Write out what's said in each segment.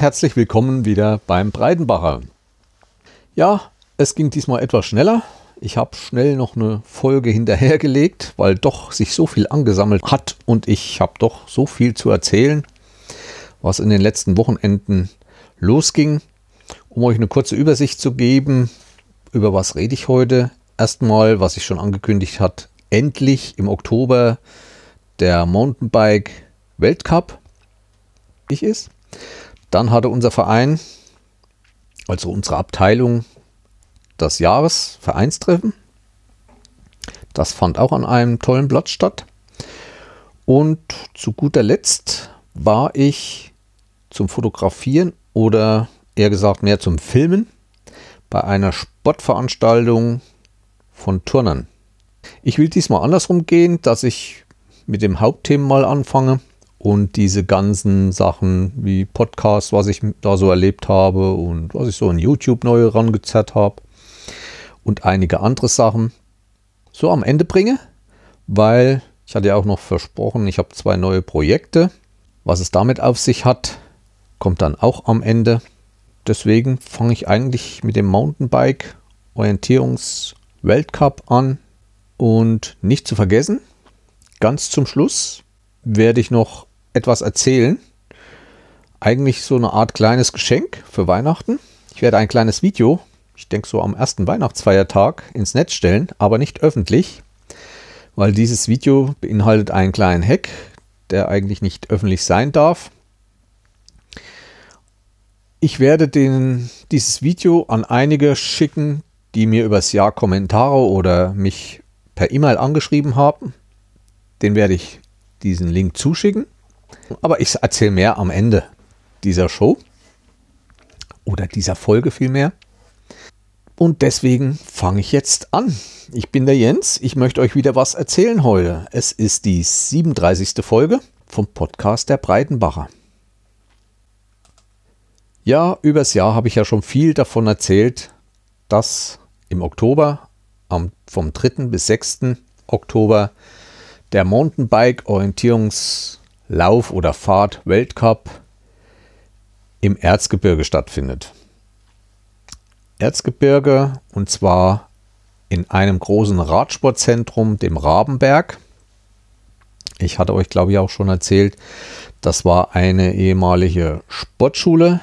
Herzlich willkommen wieder beim Breidenbacher. Ja, es ging diesmal etwas schneller. Ich habe schnell noch eine Folge hinterhergelegt, weil doch sich so viel angesammelt hat und ich habe doch so viel zu erzählen, was in den letzten Wochenenden losging. Um euch eine kurze Übersicht zu geben, über was rede ich heute? Erstmal, was ich schon angekündigt hat, endlich im Oktober der Mountainbike Weltcup ich ist. Dann hatte unser Verein, also unsere Abteilung, das Jahresvereinstreffen. Das fand auch an einem tollen Platz statt. Und zu guter Letzt war ich zum Fotografieren oder eher gesagt mehr zum Filmen bei einer Sportveranstaltung von Turnern. Ich will diesmal andersrum gehen, dass ich mit dem Hauptthema mal anfange und diese ganzen Sachen wie Podcasts, was ich da so erlebt habe und was ich so in YouTube neu rangezerrt habe und einige andere Sachen so am Ende bringe, weil ich hatte ja auch noch versprochen, ich habe zwei neue Projekte. Was es damit auf sich hat, kommt dann auch am Ende. Deswegen fange ich eigentlich mit dem Mountainbike Orientierungs Weltcup an und nicht zu vergessen, ganz zum Schluss werde ich noch etwas erzählen. Eigentlich so eine Art kleines Geschenk für Weihnachten. Ich werde ein kleines Video, ich denke so am ersten Weihnachtsfeiertag, ins Netz stellen, aber nicht öffentlich, weil dieses Video beinhaltet einen kleinen Hack, der eigentlich nicht öffentlich sein darf. Ich werde den, dieses Video an einige schicken, die mir übers Jahr Kommentare oder mich per E-Mail angeschrieben haben. Den werde ich diesen Link zuschicken. Aber ich erzähle mehr am Ende dieser Show oder dieser Folge vielmehr. Und deswegen fange ich jetzt an. Ich bin der Jens. Ich möchte euch wieder was erzählen heute. Es ist die 37. Folge vom Podcast der Breitenbacher. Ja, übers Jahr habe ich ja schon viel davon erzählt, dass im Oktober, am, vom 3. bis 6. Oktober, der Mountainbike-Orientierungs- Lauf- oder Fahrt-Weltcup im Erzgebirge stattfindet. Erzgebirge und zwar in einem großen Radsportzentrum, dem Rabenberg. Ich hatte euch, glaube ich, auch schon erzählt, das war eine ehemalige Sportschule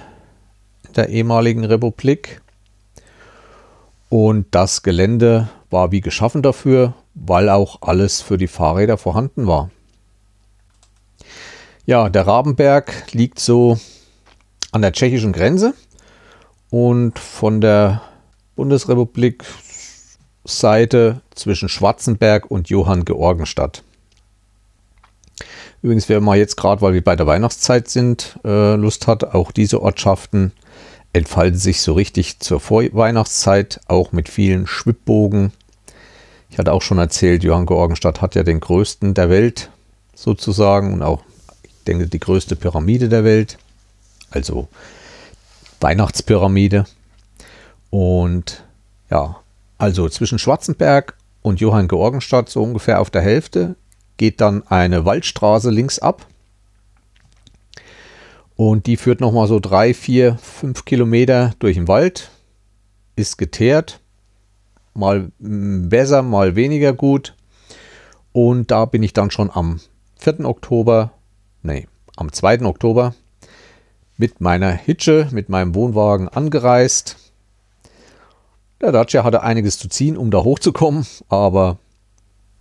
der ehemaligen Republik. Und das Gelände war wie geschaffen dafür, weil auch alles für die Fahrräder vorhanden war. Ja, der Rabenberg liegt so an der tschechischen Grenze und von der Bundesrepublik Seite zwischen Schwarzenberg und Johann Georgenstadt. Übrigens, wer mal jetzt gerade, weil wir bei der Weihnachtszeit sind, äh, Lust hat, auch diese Ortschaften entfalten sich so richtig zur Vorweihnachtszeit, auch mit vielen Schwibbogen. Ich hatte auch schon erzählt, Johann Georgenstadt hat ja den größten der Welt sozusagen und auch denke, die größte Pyramide der Welt. Also Weihnachtspyramide. Und ja, also zwischen Schwarzenberg und Johann Georgenstadt, so ungefähr auf der Hälfte, geht dann eine Waldstraße links ab. Und die führt nochmal so drei, vier, fünf Kilometer durch den Wald. Ist geteert. Mal besser, mal weniger gut. Und da bin ich dann schon am 4. Oktober nee, am 2. Oktober mit meiner Hitsche, mit meinem Wohnwagen angereist. Der Dacia hatte einiges zu ziehen, um da hochzukommen, aber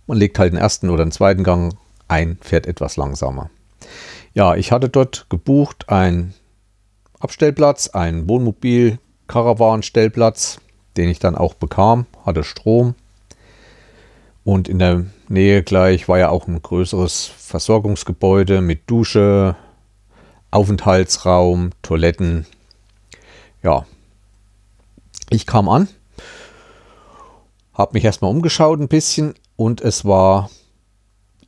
man legt halt den ersten oder den zweiten Gang ein, fährt etwas langsamer. Ja, ich hatte dort gebucht einen Abstellplatz, einen Wohnmobil-Caravan-Stellplatz, den ich dann auch bekam, hatte Strom. Und in der Nähe gleich war ja auch ein größeres Versorgungsgebäude mit Dusche, Aufenthaltsraum, Toiletten. Ja, ich kam an, habe mich erstmal umgeschaut ein bisschen und es war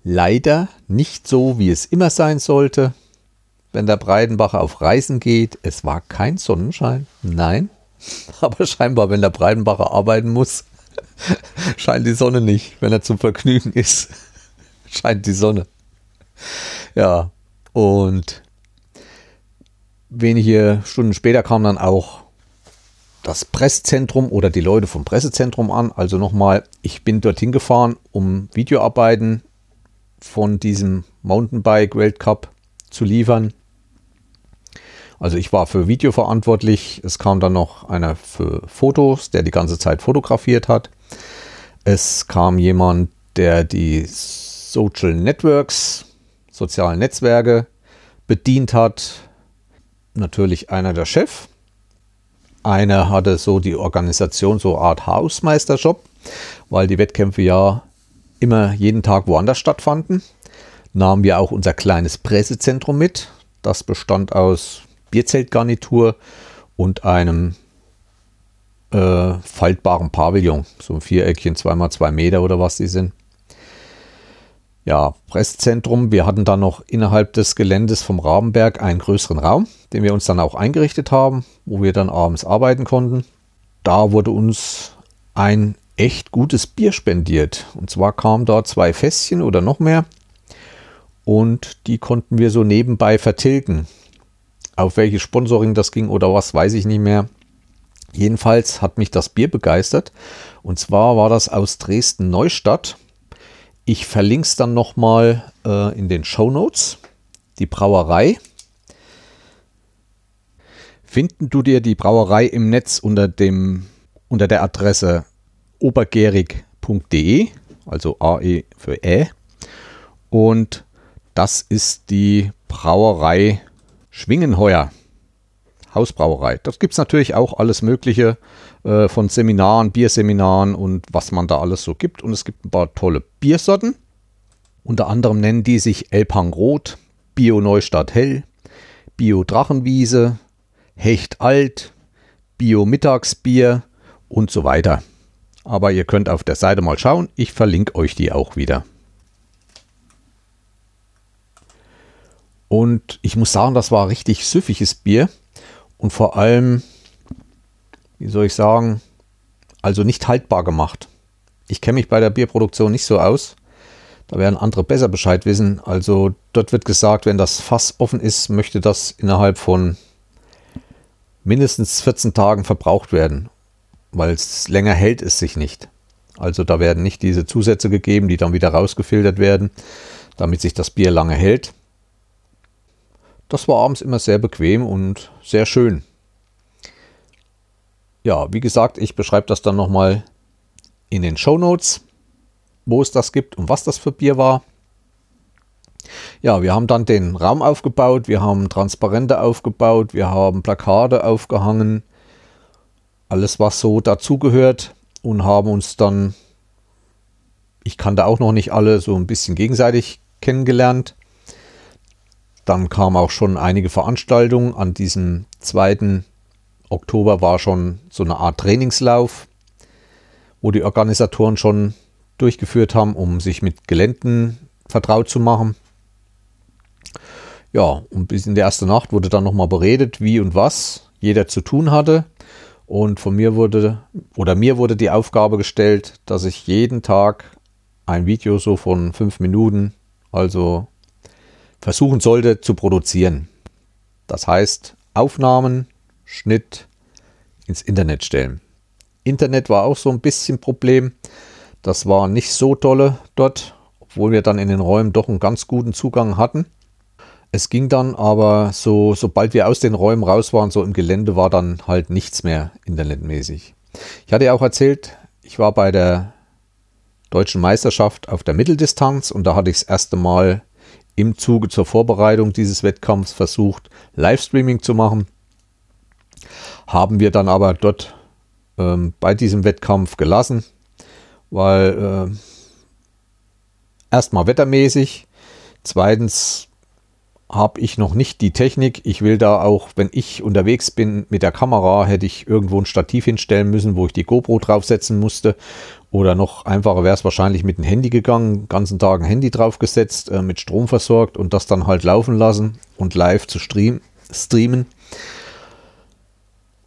leider nicht so, wie es immer sein sollte, wenn der Breidenbacher auf Reisen geht. Es war kein Sonnenschein, nein, aber scheinbar, wenn der Breidenbacher arbeiten muss, scheint die Sonne nicht. Wenn er zum Vergnügen ist, scheint die Sonne. Ja, und wenige Stunden später kam dann auch das Presszentrum oder die Leute vom Pressezentrum an. Also nochmal, ich bin dorthin gefahren, um Videoarbeiten von diesem Mountainbike Weltcup zu liefern. Also ich war für Video verantwortlich. Es kam dann noch einer für Fotos, der die ganze Zeit fotografiert hat. Es kam jemand, der die Social Networks, sozialen Netzwerke bedient hat. Natürlich einer der Chef. Einer hatte so die Organisation, so eine Art Hausmeisterjob, weil die Wettkämpfe ja immer jeden Tag woanders stattfanden. Nahmen wir auch unser kleines Pressezentrum mit. Das bestand aus Bierzeltgarnitur und einem äh, faltbaren Pavillon. So ein Viereckchen, zweimal zwei Meter oder was die sind. Ja, Presszentrum. Wir hatten dann noch innerhalb des Geländes vom Rabenberg einen größeren Raum, den wir uns dann auch eingerichtet haben, wo wir dann abends arbeiten konnten. Da wurde uns ein echt gutes Bier spendiert. Und zwar kamen da zwei Fässchen oder noch mehr. Und die konnten wir so nebenbei vertilgen. Auf welches Sponsoring das ging oder was, weiß ich nicht mehr. Jedenfalls hat mich das Bier begeistert. Und zwar war das aus Dresden-Neustadt. Ich verlinke es dann nochmal äh, in den Show Notes. Die Brauerei. Finden du dir die Brauerei im Netz unter, dem, unter der Adresse obergärig.de, also AE für Ä. Und das ist die Brauerei Schwingenheuer. Hausbrauerei. Das gibt es natürlich auch alles Mögliche äh, von Seminaren, Bierseminaren und was man da alles so gibt. Und es gibt ein paar tolle Biersorten. Unter anderem nennen die sich Elbhang Rot, Bio Neustadt Hell, Bio Drachenwiese, Hecht Alt, Bio Mittagsbier und so weiter. Aber ihr könnt auf der Seite mal schauen. Ich verlinke euch die auch wieder. Und ich muss sagen, das war richtig süffiges Bier. Und vor allem, wie soll ich sagen, also nicht haltbar gemacht. Ich kenne mich bei der Bierproduktion nicht so aus. Da werden andere besser Bescheid wissen. Also dort wird gesagt, wenn das Fass offen ist, möchte das innerhalb von mindestens 14 Tagen verbraucht werden, weil es länger hält es sich nicht. Also da werden nicht diese Zusätze gegeben, die dann wieder rausgefiltert werden, damit sich das Bier lange hält das war abends immer sehr bequem und sehr schön. Ja, wie gesagt, ich beschreibe das dann nochmal in den Show Notes, wo es das gibt und was das für Bier war. Ja, wir haben dann den Raum aufgebaut, wir haben Transparente aufgebaut, wir haben Plakate aufgehangen, alles was so dazugehört und haben uns dann, ich kannte auch noch nicht alle, so ein bisschen gegenseitig kennengelernt. Dann kamen auch schon einige Veranstaltungen. An diesem 2. Oktober war schon so eine Art Trainingslauf, wo die Organisatoren schon durchgeführt haben, um sich mit Geländen vertraut zu machen. Ja, und bis in der ersten Nacht wurde dann nochmal beredet, wie und was jeder zu tun hatte. Und von mir wurde, oder mir wurde die Aufgabe gestellt, dass ich jeden Tag ein Video so von fünf Minuten, also versuchen sollte zu produzieren. Das heißt, Aufnahmen, Schnitt ins Internet stellen. Internet war auch so ein bisschen Problem. Das war nicht so tolle dort, obwohl wir dann in den Räumen doch einen ganz guten Zugang hatten. Es ging dann aber so, sobald wir aus den Räumen raus waren, so im Gelände war dann halt nichts mehr internetmäßig. Ich hatte ja auch erzählt, ich war bei der deutschen Meisterschaft auf der Mitteldistanz und da hatte ich das erste Mal im Zuge zur Vorbereitung dieses Wettkampfs versucht, Livestreaming zu machen. Haben wir dann aber dort ähm, bei diesem Wettkampf gelassen, weil äh, erstmal wettermäßig, zweitens habe ich noch nicht die Technik. Ich will da auch, wenn ich unterwegs bin mit der Kamera, hätte ich irgendwo ein Stativ hinstellen müssen, wo ich die GoPro draufsetzen musste. Oder noch einfacher wäre es wahrscheinlich mit dem Handy gegangen, ganzen Tag ein Handy draufgesetzt, äh, mit Strom versorgt und das dann halt laufen lassen und live zu stream, streamen.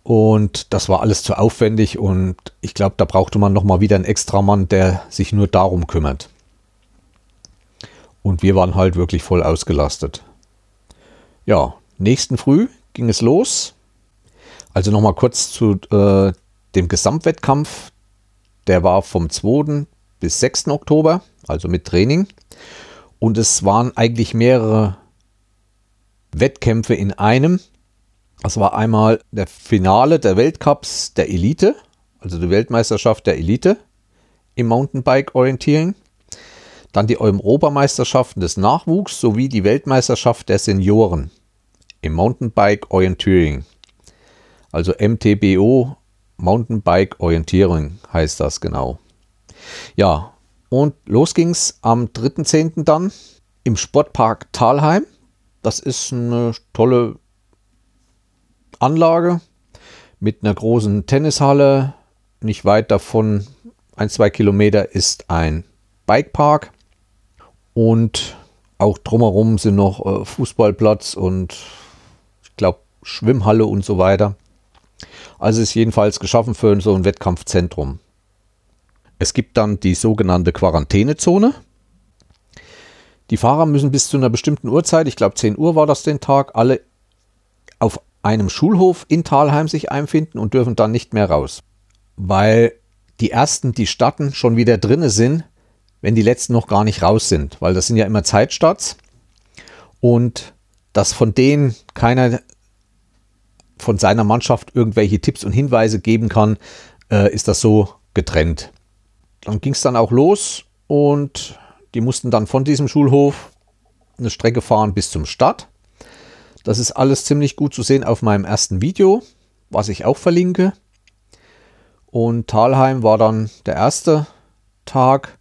Und das war alles zu aufwendig und ich glaube, da brauchte man nochmal wieder einen extra Mann, der sich nur darum kümmert. Und wir waren halt wirklich voll ausgelastet. Ja, nächsten Früh ging es los. Also nochmal kurz zu äh, dem Gesamtwettkampf. Der war vom 2. bis 6. Oktober, also mit Training. Und es waren eigentlich mehrere Wettkämpfe in einem. Das war einmal der Finale der Weltcups der Elite, also die Weltmeisterschaft der Elite im Mountainbike Orientieren. Dann die Europameisterschaften des Nachwuchs sowie die Weltmeisterschaft der Senioren im Mountainbike Orientiering. Also MTBO Mountainbike Orientierung heißt das genau. Ja, und los ging's am 3.10. dann im Sportpark Talheim. Das ist eine tolle Anlage mit einer großen Tennishalle. Nicht weit davon, ein, zwei Kilometer, ist ein Bikepark. Und auch drumherum sind noch äh, Fußballplatz und ich glaube Schwimmhalle und so weiter. Also ist jedenfalls geschaffen für so ein Wettkampfzentrum. Es gibt dann die sogenannte Quarantänezone. Die Fahrer müssen bis zu einer bestimmten Uhrzeit, ich glaube 10 Uhr war das den Tag, alle auf einem Schulhof in Talheim sich einfinden und dürfen dann nicht mehr raus. Weil die ersten, die starten, schon wieder drinne sind, wenn die letzten noch gar nicht raus sind. Weil das sind ja immer Zeitstarts. Und dass von denen keiner von seiner Mannschaft irgendwelche Tipps und Hinweise geben kann, äh, ist das so getrennt. Dann ging es dann auch los und die mussten dann von diesem Schulhof eine Strecke fahren bis zum Start. Das ist alles ziemlich gut zu sehen auf meinem ersten Video, was ich auch verlinke. Und Talheim war dann der erste Tag.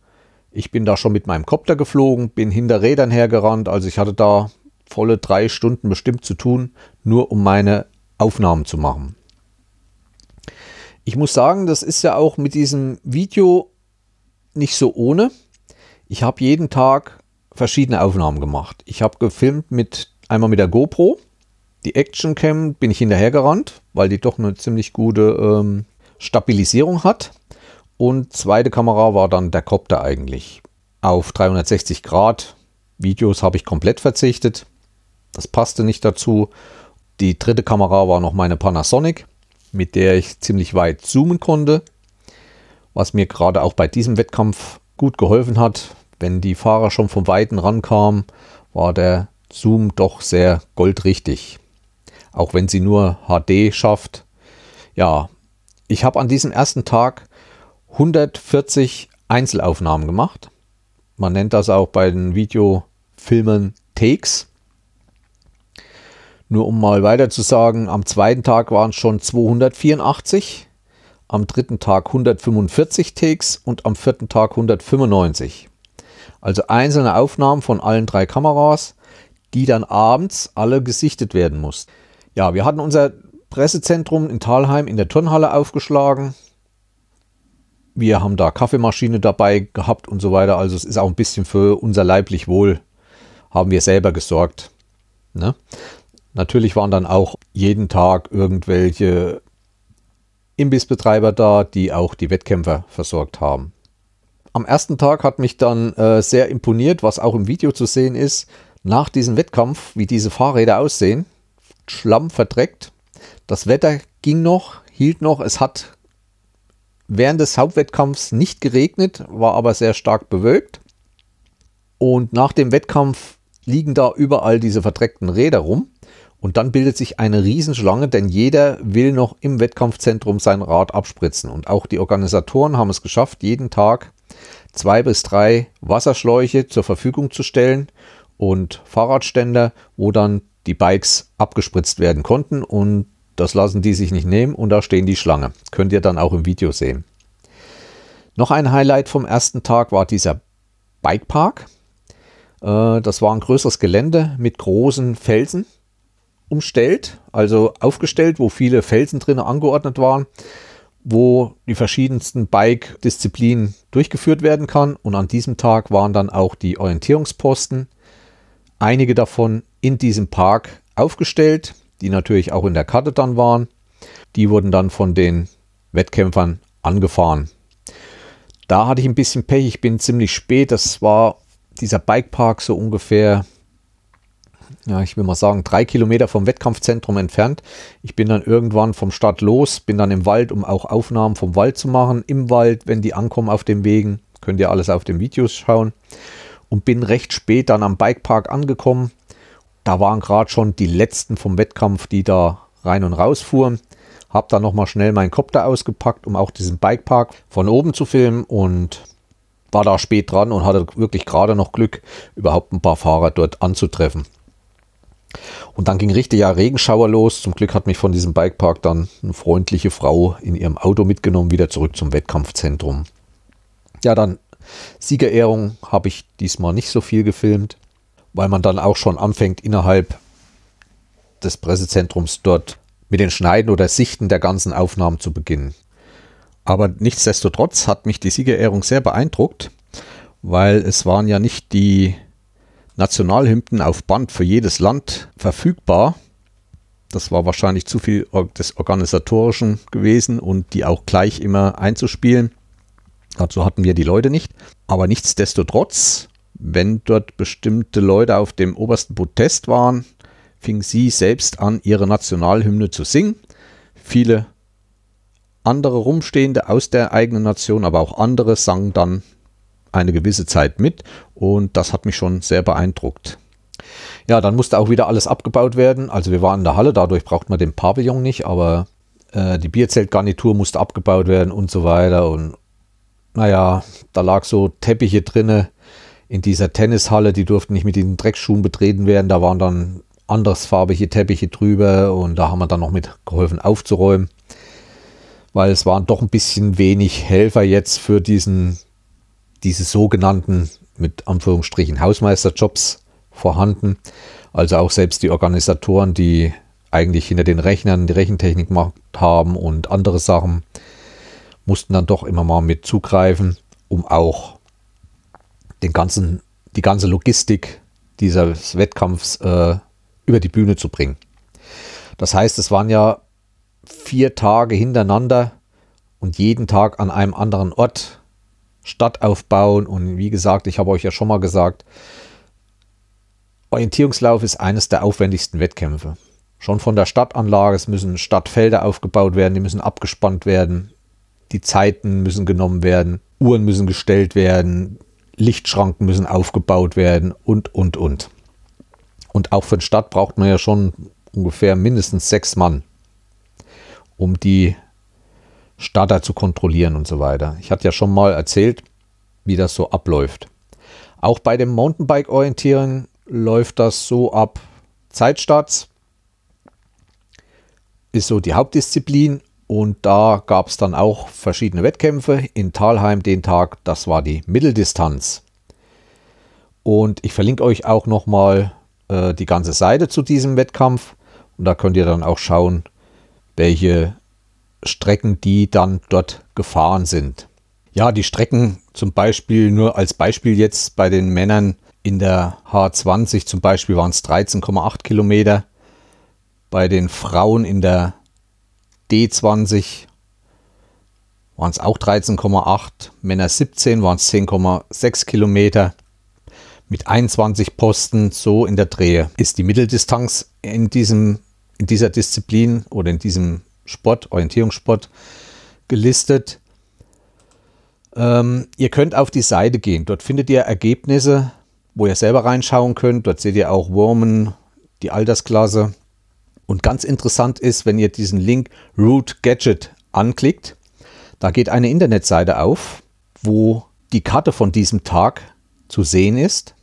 Ich bin da schon mit meinem Kopter geflogen, bin hinter Rädern hergerannt. Also ich hatte da volle drei Stunden bestimmt zu tun, nur um meine Aufnahmen zu machen. Ich muss sagen, das ist ja auch mit diesem Video nicht so ohne. Ich habe jeden Tag verschiedene Aufnahmen gemacht. Ich habe gefilmt mit einmal mit der GoPro. Die Action Cam bin ich hinterhergerannt, weil die doch eine ziemlich gute ähm, Stabilisierung hat. Und zweite Kamera war dann der Copter eigentlich. Auf 360 Grad Videos habe ich komplett verzichtet. Das passte nicht dazu. Die dritte Kamera war noch meine Panasonic, mit der ich ziemlich weit zoomen konnte. Was mir gerade auch bei diesem Wettkampf gut geholfen hat. Wenn die Fahrer schon vom Weiten rankamen, war der Zoom doch sehr goldrichtig. Auch wenn sie nur HD schafft. Ja, ich habe an diesem ersten Tag 140 Einzelaufnahmen gemacht. Man nennt das auch bei den Videofilmen Takes. Nur um mal weiter zu sagen, am zweiten Tag waren es schon 284, am dritten Tag 145 Takes und am vierten Tag 195. Also einzelne Aufnahmen von allen drei Kameras, die dann abends alle gesichtet werden mussten. Ja, wir hatten unser Pressezentrum in Talheim in der Turnhalle aufgeschlagen. Wir haben da Kaffeemaschine dabei gehabt und so weiter. Also es ist auch ein bisschen für unser leiblich Wohl haben wir selber gesorgt. Ne? Natürlich waren dann auch jeden Tag irgendwelche Imbissbetreiber da, die auch die Wettkämpfer versorgt haben. Am ersten Tag hat mich dann äh, sehr imponiert, was auch im Video zu sehen ist, nach diesem Wettkampf, wie diese Fahrräder aussehen. Schlamm verdreckt. Das Wetter ging noch, hielt noch. Es hat während des Hauptwettkampfs nicht geregnet, war aber sehr stark bewölkt. Und nach dem Wettkampf liegen da überall diese verdreckten Räder rum. Und dann bildet sich eine Riesenschlange, denn jeder will noch im Wettkampfzentrum sein Rad abspritzen. Und auch die Organisatoren haben es geschafft, jeden Tag zwei bis drei Wasserschläuche zur Verfügung zu stellen und Fahrradständer, wo dann die Bikes abgespritzt werden konnten und das lassen die sich nicht nehmen und da stehen die Schlange. Könnt ihr dann auch im Video sehen. Noch ein Highlight vom ersten Tag war dieser Bikepark. Äh, das war ein größeres Gelände mit großen Felsen umstellt, also aufgestellt, wo viele Felsen drin angeordnet waren, wo die verschiedensten Bike-Disziplinen durchgeführt werden kann. Und an diesem Tag waren dann auch die Orientierungsposten einige davon in diesem Park aufgestellt, die natürlich auch in der Karte dann waren. Die wurden dann von den Wettkämpfern angefahren. Da hatte ich ein bisschen Pech, ich bin ziemlich spät. Das war dieser Bikepark so ungefähr ja, ich will mal sagen, drei Kilometer vom Wettkampfzentrum entfernt. Ich bin dann irgendwann vom Start los, bin dann im Wald, um auch Aufnahmen vom Wald zu machen. Im Wald, wenn die ankommen auf dem Wegen, könnt ihr alles auf den Videos schauen. Und bin recht spät dann am Bikepark angekommen. Da waren gerade schon die letzten vom Wettkampf, die da rein und raus fuhren. Hab dann nochmal schnell meinen Kopter ausgepackt, um auch diesen Bikepark von oben zu filmen und war da spät dran und hatte wirklich gerade noch Glück, überhaupt ein paar Fahrer dort anzutreffen. Und dann ging richtig ja Regenschauer los. Zum Glück hat mich von diesem Bikepark dann eine freundliche Frau in ihrem Auto mitgenommen, wieder zurück zum Wettkampfzentrum. Ja, dann Siegerehrung habe ich diesmal nicht so viel gefilmt, weil man dann auch schon anfängt, innerhalb des Pressezentrums dort mit den Schneiden oder Sichten der ganzen Aufnahmen zu beginnen. Aber nichtsdestotrotz hat mich die Siegerehrung sehr beeindruckt, weil es waren ja nicht die Nationalhymnen auf Band für jedes Land verfügbar. Das war wahrscheinlich zu viel des Organisatorischen gewesen und die auch gleich immer einzuspielen. Dazu hatten wir die Leute nicht. Aber nichtsdestotrotz, wenn dort bestimmte Leute auf dem obersten Podest waren, fing sie selbst an, ihre Nationalhymne zu singen. Viele andere Rumstehende aus der eigenen Nation, aber auch andere sangen dann eine gewisse Zeit mit und das hat mich schon sehr beeindruckt. Ja, dann musste auch wieder alles abgebaut werden. Also wir waren in der Halle, dadurch braucht man den Pavillon nicht, aber äh, die Bierzeltgarnitur musste abgebaut werden und so weiter. Und naja, da lag so Teppiche drinne in dieser Tennishalle, die durften nicht mit den Dreckschuhen betreten werden. Da waren dann andersfarbige Teppiche drüber und da haben wir dann noch mit geholfen aufzuräumen weil es waren doch ein bisschen wenig Helfer jetzt für diesen, diese sogenannten, mit Anführungsstrichen, Hausmeisterjobs vorhanden. Also auch selbst die Organisatoren, die eigentlich hinter den Rechnern die Rechentechnik gemacht haben und andere Sachen, mussten dann doch immer mal mit zugreifen, um auch den ganzen, die ganze Logistik dieses Wettkampfs äh, über die Bühne zu bringen. Das heißt, es waren ja vier Tage hintereinander und jeden Tag an einem anderen Ort Stadt aufbauen. Und wie gesagt, ich habe euch ja schon mal gesagt, Orientierungslauf ist eines der aufwendigsten Wettkämpfe. Schon von der Stadtanlage, es müssen Stadtfelder aufgebaut werden, die müssen abgespannt werden, die Zeiten müssen genommen werden, Uhren müssen gestellt werden, Lichtschranken müssen aufgebaut werden und, und, und. Und auch für eine Stadt braucht man ja schon ungefähr mindestens sechs Mann um die Starter zu kontrollieren und so weiter. Ich hatte ja schon mal erzählt, wie das so abläuft. Auch bei dem Mountainbike-Orientieren läuft das so ab. Zeitstarts ist so die Hauptdisziplin und da gab es dann auch verschiedene Wettkämpfe. In Talheim den Tag, das war die Mitteldistanz. Und ich verlinke euch auch nochmal äh, die ganze Seite zu diesem Wettkampf. Und da könnt ihr dann auch schauen, welche Strecken die dann dort gefahren sind. Ja, die Strecken zum Beispiel nur als Beispiel jetzt bei den Männern in der H20 zum Beispiel waren es 13,8 Kilometer. Bei den Frauen in der D20 waren es auch 13,8, Männer 17 waren es 10,6 Kilometer. Mit 21 Posten so in der Drehe ist die Mitteldistanz in diesem in dieser Disziplin oder in diesem Sport, Orientierungssport, gelistet. Ähm, ihr könnt auf die Seite gehen. Dort findet ihr Ergebnisse, wo ihr selber reinschauen könnt. Dort seht ihr auch Wormen, die Altersklasse. Und ganz interessant ist, wenn ihr diesen Link Root Gadget anklickt, da geht eine Internetseite auf, wo die Karte von diesem Tag zu sehen ist.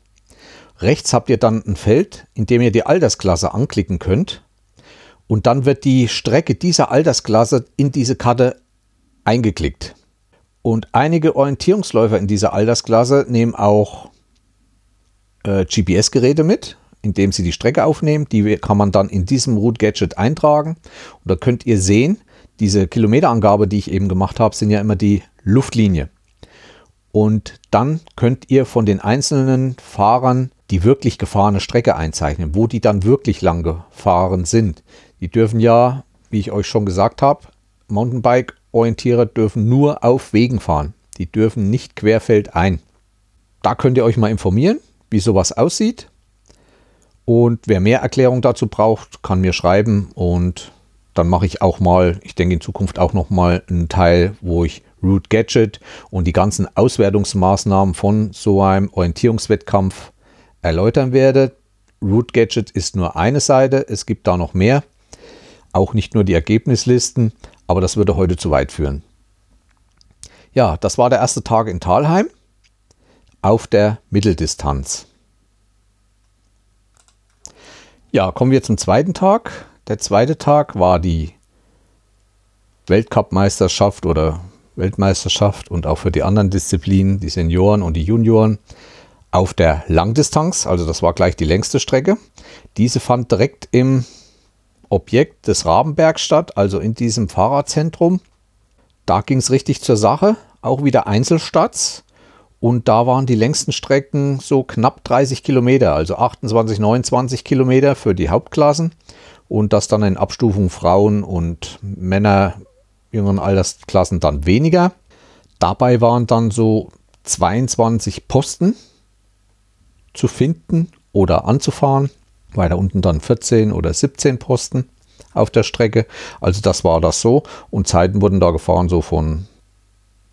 Rechts habt ihr dann ein Feld, in dem ihr die Altersklasse anklicken könnt. Und dann wird die Strecke dieser Altersklasse in diese Karte eingeklickt. Und einige Orientierungsläufer in dieser Altersklasse nehmen auch äh, GPS-Geräte mit, indem sie die Strecke aufnehmen. Die kann man dann in diesem Route Gadget eintragen. Und da könnt ihr sehen, diese Kilometerangabe, die ich eben gemacht habe, sind ja immer die Luftlinie. Und dann könnt ihr von den einzelnen Fahrern die wirklich gefahrene Strecke einzeichnen, wo die dann wirklich lang gefahren sind. Die dürfen ja, wie ich euch schon gesagt habe, Mountainbike-Orientierer dürfen nur auf Wegen fahren. Die dürfen nicht querfeldein. Da könnt ihr euch mal informieren, wie sowas aussieht. Und wer mehr Erklärung dazu braucht, kann mir schreiben und dann mache ich auch mal, ich denke in Zukunft auch noch mal einen Teil, wo ich Root Gadget und die ganzen Auswertungsmaßnahmen von so einem Orientierungswettkampf erläutern werde. Root Gadget ist nur eine Seite, es gibt da noch mehr, auch nicht nur die Ergebnislisten, aber das würde heute zu weit führen. Ja, das war der erste Tag in Talheim auf der Mitteldistanz. Ja, kommen wir zum zweiten Tag. Der zweite Tag war die Weltcup-Meisterschaft oder Weltmeisterschaft und auch für die anderen Disziplinen, die Senioren und die Junioren, auf der Langdistanz. Also das war gleich die längste Strecke. Diese fand direkt im Objekt des Rabenberg statt, also in diesem Fahrradzentrum. Da ging es richtig zur Sache. Auch wieder Einzelstarts. Und da waren die längsten Strecken so knapp 30 Kilometer, also 28, 29 Kilometer für die Hauptklassen. Und das dann in Abstufung Frauen und Männer jüngeren Altersklassen dann weniger. Dabei waren dann so 22 Posten zu finden oder anzufahren. Weiter unten dann 14 oder 17 Posten auf der Strecke. Also das war das so. Und Zeiten wurden da gefahren so von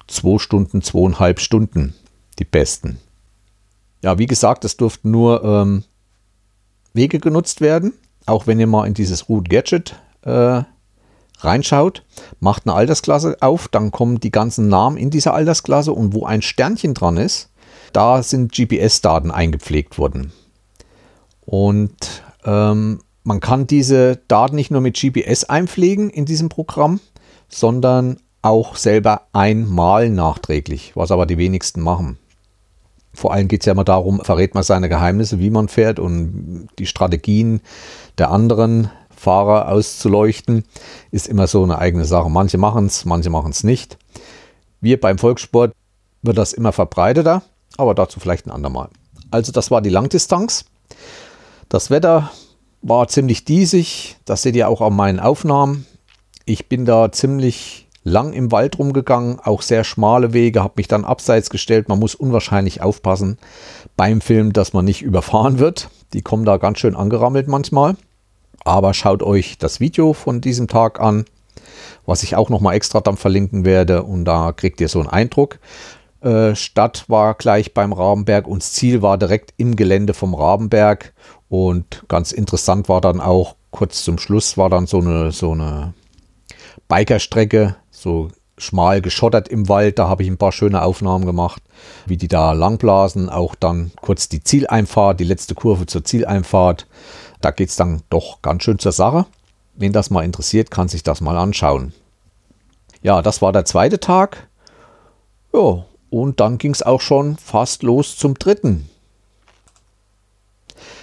2 Stunden, 2,5 Stunden. Die besten. Ja, wie gesagt, es durften nur ähm, Wege genutzt werden. Auch wenn ihr mal in dieses Root Gadget äh, reinschaut, macht eine Altersklasse auf, dann kommen die ganzen Namen in dieser Altersklasse und wo ein Sternchen dran ist, da sind GPS-Daten eingepflegt worden. Und ähm, man kann diese Daten nicht nur mit GPS einpflegen in diesem Programm, sondern auch selber einmal nachträglich, was aber die wenigsten machen. Vor allem geht es ja immer darum, verrät man seine Geheimnisse, wie man fährt und die Strategien der anderen Fahrer auszuleuchten, ist immer so eine eigene Sache. Manche machen es, manche machen es nicht. Wir beim Volkssport wird das immer verbreiteter, aber dazu vielleicht ein andermal. Also das war die Langdistanz. Das Wetter war ziemlich diesig, das seht ihr auch an meinen Aufnahmen. Ich bin da ziemlich lang im Wald rumgegangen, auch sehr schmale Wege, habe mich dann abseits gestellt. Man muss unwahrscheinlich aufpassen beim Film, dass man nicht überfahren wird. Die kommen da ganz schön angerammelt manchmal. Aber schaut euch das Video von diesem Tag an, was ich auch nochmal extra dann verlinken werde und da kriegt ihr so einen Eindruck. Äh, Stadt war gleich beim Rabenberg und das Ziel war direkt im Gelände vom Rabenberg und ganz interessant war dann auch kurz zum Schluss war dann so eine so eine Bikerstrecke, so schmal geschottert im Wald. Da habe ich ein paar schöne Aufnahmen gemacht, wie die da langblasen. Auch dann kurz die Zieleinfahrt, die letzte Kurve zur Zieleinfahrt. Da geht es dann doch ganz schön zur Sache. Wen das mal interessiert, kann sich das mal anschauen. Ja, das war der zweite Tag. Ja, und dann ging es auch schon fast los zum dritten.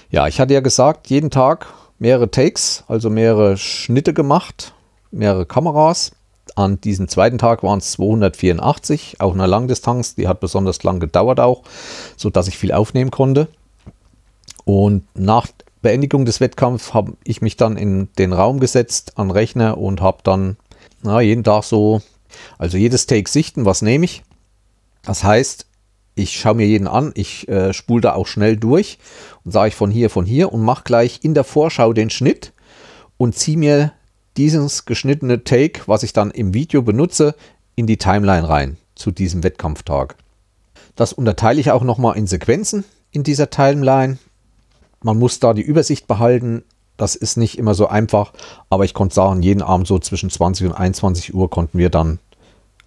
Ja, ich hatte ja gesagt, jeden Tag mehrere Takes, also mehrere Schnitte gemacht, mehrere Kameras. An diesem zweiten Tag waren es 284, auch eine Langdistanz, die hat besonders lang gedauert auch, sodass ich viel aufnehmen konnte. Und nach Beendigung des Wettkampfs habe ich mich dann in den Raum gesetzt an Rechner und habe dann na, jeden Tag so, also jedes Take sichten, was nehme ich. Das heißt, ich schaue mir jeden an, ich äh, spule da auch schnell durch und sage ich von hier, von hier und mache gleich in der Vorschau den Schnitt und ziehe mir dieses geschnittene Take, was ich dann im Video benutze, in die Timeline rein zu diesem Wettkampftag. Das unterteile ich auch nochmal in Sequenzen in dieser Timeline man muss da die Übersicht behalten. Das ist nicht immer so einfach, aber ich konnte sagen, jeden Abend so zwischen 20 und 21 Uhr konnten wir dann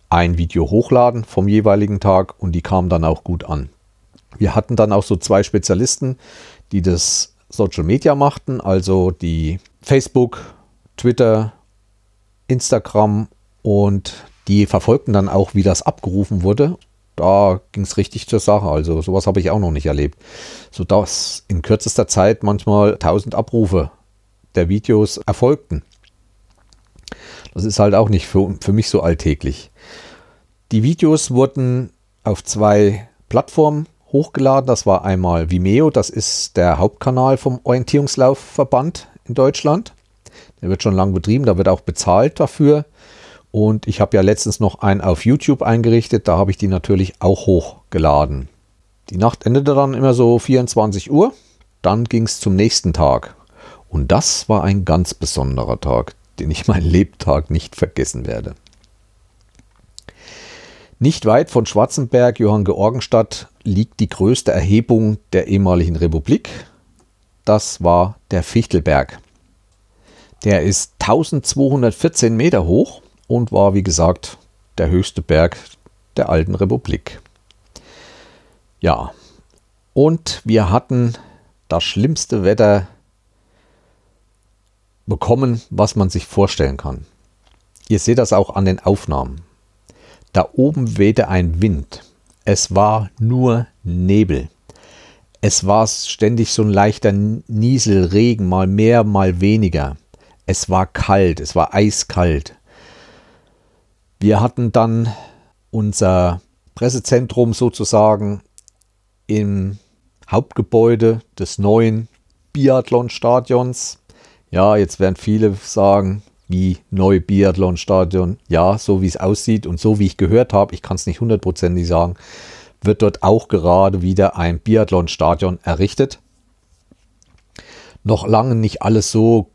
ein Video hochladen vom jeweiligen Tag und die kamen dann auch gut an. Wir hatten dann auch so zwei Spezialisten, die das Social Media machten, also die Facebook, Twitter, Instagram und die verfolgten dann auch, wie das abgerufen wurde da ging es richtig zur Sache. Also sowas habe ich auch noch nicht erlebt. Sodass in kürzester Zeit manchmal 1000 Abrufe der Videos erfolgten. Das ist halt auch nicht für, für mich so alltäglich. Die Videos wurden auf zwei Plattformen hochgeladen. Das war einmal Vimeo, das ist der Hauptkanal vom Orientierungslaufverband in Deutschland. Der wird schon lange betrieben, da wird auch bezahlt dafür. Und ich habe ja letztens noch einen auf YouTube eingerichtet, da habe ich die natürlich auch hochgeladen. Die Nacht endete dann immer so 24 Uhr. dann ging es zum nächsten Tag. Und das war ein ganz besonderer Tag, den ich mein Lebtag nicht vergessen werde. Nicht weit von Schwarzenberg, Johann Georgenstadt, liegt die größte Erhebung der ehemaligen Republik. Das war der Fichtelberg. Der ist 1214 Meter hoch und war, wie gesagt, der höchste Berg der alten Republik. Ja, und wir hatten das schlimmste Wetter bekommen, was man sich vorstellen kann. Ihr seht das auch an den Aufnahmen. Da oben wehte ein Wind. Es war nur Nebel. Es war ständig so ein leichter Nieselregen, mal mehr, mal weniger. Es war kalt, es war eiskalt. Wir hatten dann unser Pressezentrum sozusagen im Hauptgebäude des neuen Biathlon-Stadions. Ja, jetzt werden viele sagen, wie neu Biathlon-Stadion. Ja, so wie es aussieht und so wie ich gehört habe, ich kann es nicht hundertprozentig sagen, wird dort auch gerade wieder ein Biathlon-Stadion errichtet. Noch lange nicht alles so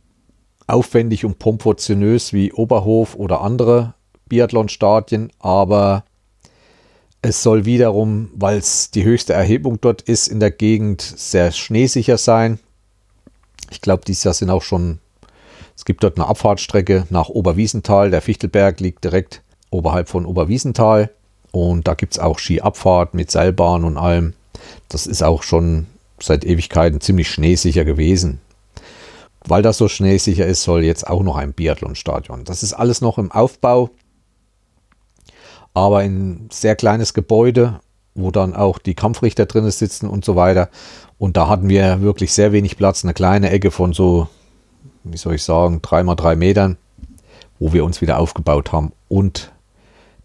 aufwendig und proportionös wie Oberhof oder andere Biathlon-Stadien, aber es soll wiederum, weil es die höchste Erhebung dort ist in der Gegend, sehr schneesicher sein. Ich glaube, dieses Jahr sind auch schon, es gibt dort eine Abfahrtsstrecke nach Oberwiesenthal. Der Fichtelberg liegt direkt oberhalb von Oberwiesenthal. Und da gibt es auch Skiabfahrt mit Seilbahn und allem. Das ist auch schon seit Ewigkeiten ziemlich schneesicher gewesen. Weil das so schneesicher ist, soll jetzt auch noch ein Biathlonstadion. Das ist alles noch im Aufbau aber ein sehr kleines Gebäude, wo dann auch die Kampfrichter drin sitzen und so weiter. Und da hatten wir wirklich sehr wenig Platz, eine kleine Ecke von so, wie soll ich sagen, drei mal drei Metern, wo wir uns wieder aufgebaut haben. Und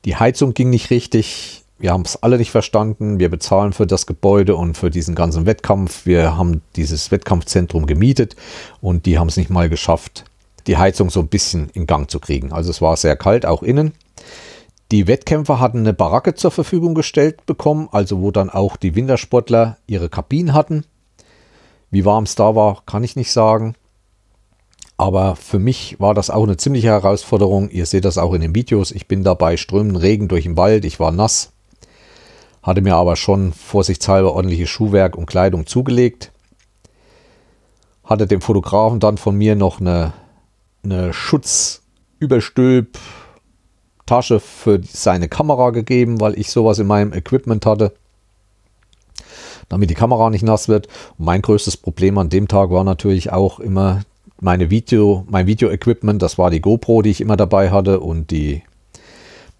die Heizung ging nicht richtig. Wir haben es alle nicht verstanden. Wir bezahlen für das Gebäude und für diesen ganzen Wettkampf. Wir haben dieses Wettkampfzentrum gemietet und die haben es nicht mal geschafft, die Heizung so ein bisschen in Gang zu kriegen. Also es war sehr kalt, auch innen. Die Wettkämpfer hatten eine Baracke zur Verfügung gestellt bekommen, also wo dann auch die Wintersportler ihre Kabinen hatten. Wie warm es da war, kann ich nicht sagen. Aber für mich war das auch eine ziemliche Herausforderung. Ihr seht das auch in den Videos. Ich bin dabei strömenden Regen durch den Wald. Ich war nass. Hatte mir aber schon vorsichtshalber ordentliches Schuhwerk und Kleidung zugelegt. Hatte dem Fotografen dann von mir noch eine, eine Schutzüberstülp Tasche für seine Kamera gegeben, weil ich sowas in meinem Equipment hatte, damit die Kamera nicht nass wird. Und mein größtes Problem an dem Tag war natürlich auch immer meine Video, mein Video-Equipment. Das war die GoPro, die ich immer dabei hatte und die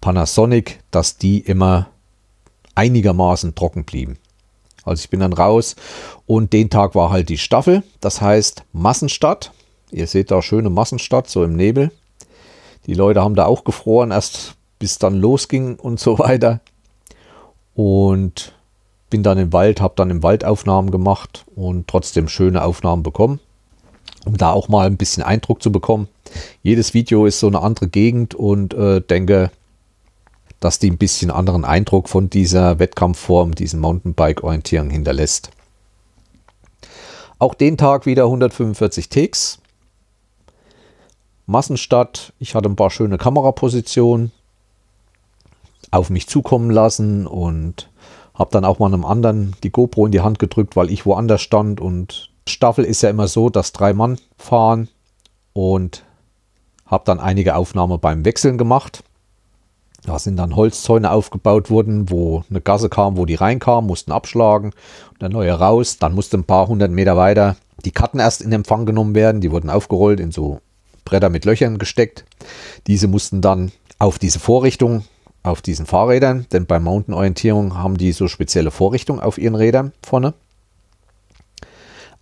Panasonic, dass die immer einigermaßen trocken blieben. Also ich bin dann raus und den Tag war halt die Staffel, das heißt Massenstadt. Ihr seht da schöne Massenstadt, so im Nebel. Die Leute haben da auch gefroren, erst bis dann losging und so weiter. Und bin dann im Wald, habe dann im Wald Aufnahmen gemacht und trotzdem schöne Aufnahmen bekommen, um da auch mal ein bisschen Eindruck zu bekommen. Jedes Video ist so eine andere Gegend und äh, denke, dass die ein bisschen anderen Eindruck von dieser Wettkampfform, diesen Mountainbike-Orientierung hinterlässt. Auch den Tag wieder 145 Takes. Massenstadt. Ich hatte ein paar schöne Kamerapositionen auf mich zukommen lassen und habe dann auch mal einem anderen die GoPro in die Hand gedrückt, weil ich woanders stand. Und Staffel ist ja immer so, dass drei Mann fahren und habe dann einige Aufnahmen beim Wechseln gemacht. Da sind dann Holzzäune aufgebaut worden, wo eine Gasse kam, wo die reinkamen, mussten abschlagen der neue raus. Dann musste ein paar hundert Meter weiter die Karten erst in Empfang genommen werden. Die wurden aufgerollt in so Bretter mit Löchern gesteckt. Diese mussten dann auf diese Vorrichtung, auf diesen Fahrrädern, denn bei Mountain-Orientierung haben die so spezielle Vorrichtungen auf ihren Rädern vorne.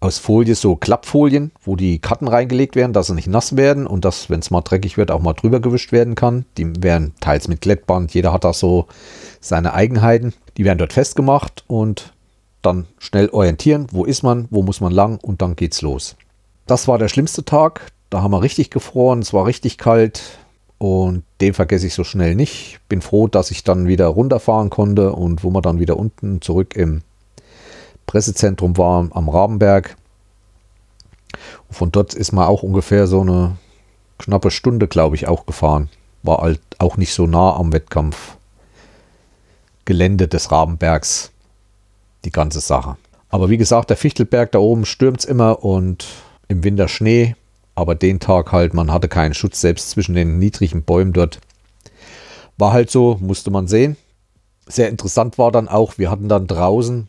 Aus Folie so Klappfolien, wo die Karten reingelegt werden, dass sie nicht nass werden und dass, wenn es mal dreckig wird, auch mal drüber gewischt werden kann. Die werden teils mit Klettband, jeder hat da so seine Eigenheiten. Die werden dort festgemacht und dann schnell orientieren, wo ist man, wo muss man lang und dann geht's los. Das war der schlimmste Tag. Da haben wir richtig gefroren, es war richtig kalt und den vergesse ich so schnell nicht. Bin froh, dass ich dann wieder runterfahren konnte und wo wir dann wieder unten zurück im Pressezentrum waren, am Rabenberg, Von dort ist man auch ungefähr so eine knappe Stunde, glaube ich, auch gefahren. War halt auch nicht so nah am Wettkampfgelände des Rabenbergs die ganze Sache. Aber wie gesagt, der Fichtelberg da oben stürmt es immer und im Winter Schnee. Aber den Tag halt, man hatte keinen Schutz, selbst zwischen den niedrigen Bäumen dort. War halt so, musste man sehen. Sehr interessant war dann auch, wir hatten dann draußen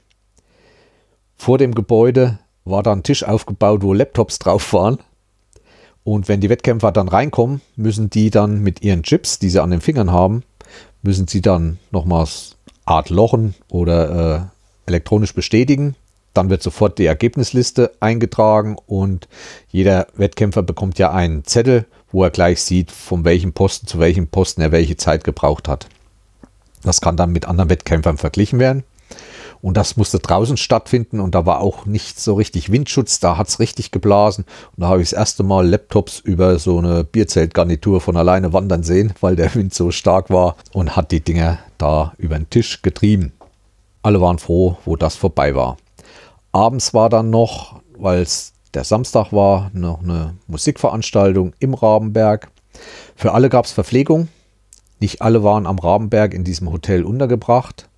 vor dem Gebäude war da ein Tisch aufgebaut, wo Laptops drauf waren. Und wenn die Wettkämpfer dann reinkommen, müssen die dann mit ihren Chips, die sie an den Fingern haben, müssen sie dann nochmals Art lochen oder äh, elektronisch bestätigen. Dann wird sofort die Ergebnisliste eingetragen und jeder Wettkämpfer bekommt ja einen Zettel, wo er gleich sieht, von welchem Posten zu welchem Posten er welche Zeit gebraucht hat. Das kann dann mit anderen Wettkämpfern verglichen werden. Und das musste draußen stattfinden und da war auch nicht so richtig Windschutz, da hat es richtig geblasen. Und da habe ich das erste Mal Laptops über so eine Bierzeltgarnitur von alleine wandern sehen, weil der Wind so stark war und hat die Dinger da über den Tisch getrieben. Alle waren froh, wo das vorbei war. Abends war dann noch, weil es der Samstag war, noch eine Musikveranstaltung im Rabenberg. Für alle gab es Verpflegung. Nicht alle waren am Rabenberg in diesem Hotel untergebracht.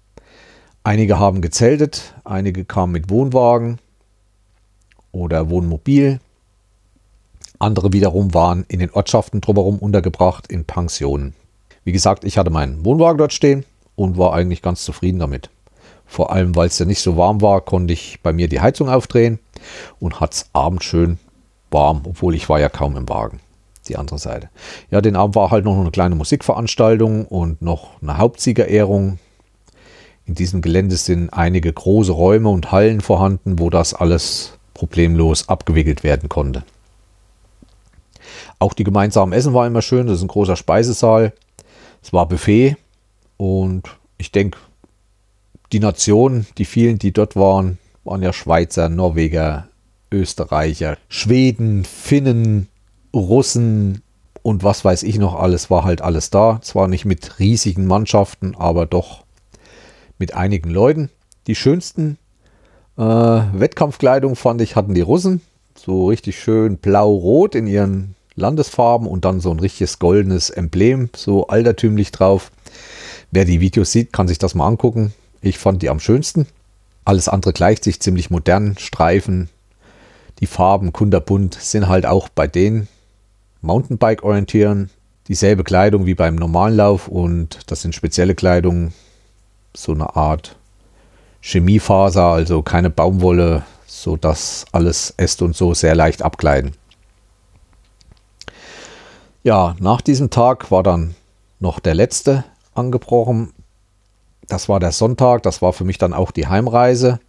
Einige haben gezeltet, einige kamen mit Wohnwagen oder Wohnmobil. Andere wiederum waren in den Ortschaften drumherum untergebracht in Pensionen. Wie gesagt, ich hatte meinen Wohnwagen dort stehen und war eigentlich ganz zufrieden damit. Vor allem, weil es ja nicht so warm war, konnte ich bei mir die Heizung aufdrehen und hat es abends schön warm, obwohl ich war ja kaum im Wagen. Die andere Seite. Ja, den Abend war halt noch eine kleine Musikveranstaltung und noch eine Hauptsiegerehrung. In diesem Gelände sind einige große Räume und Hallen vorhanden, wo das alles problemlos abgewickelt werden konnte. Auch die gemeinsamen Essen war immer schön. Das ist ein großer Speisesaal. Es war Buffet und ich denke, die Nationen, die vielen, die dort waren, waren ja Schweizer, Norweger, Österreicher, Schweden, Finnen, Russen und was weiß ich noch alles, war halt alles da. Zwar nicht mit riesigen Mannschaften, aber doch mit einigen Leuten. Die schönsten äh, Wettkampfkleidung fand ich, hatten die Russen. So richtig schön blau-rot in ihren Landesfarben und dann so ein richtiges goldenes Emblem, so altertümlich drauf. Wer die Videos sieht, kann sich das mal angucken. Ich fand die am schönsten. Alles andere gleicht sich ziemlich modern. Streifen, die Farben kunderbunt sind halt auch bei den Mountainbike orientieren. Dieselbe Kleidung wie beim normalen Lauf und das sind spezielle Kleidung, so eine Art Chemiefaser, also keine Baumwolle, so dass alles Äste und so sehr leicht abgleiten. Ja, nach diesem Tag war dann noch der letzte angebrochen. Das war der Sonntag, das war für mich dann auch die Heimreise.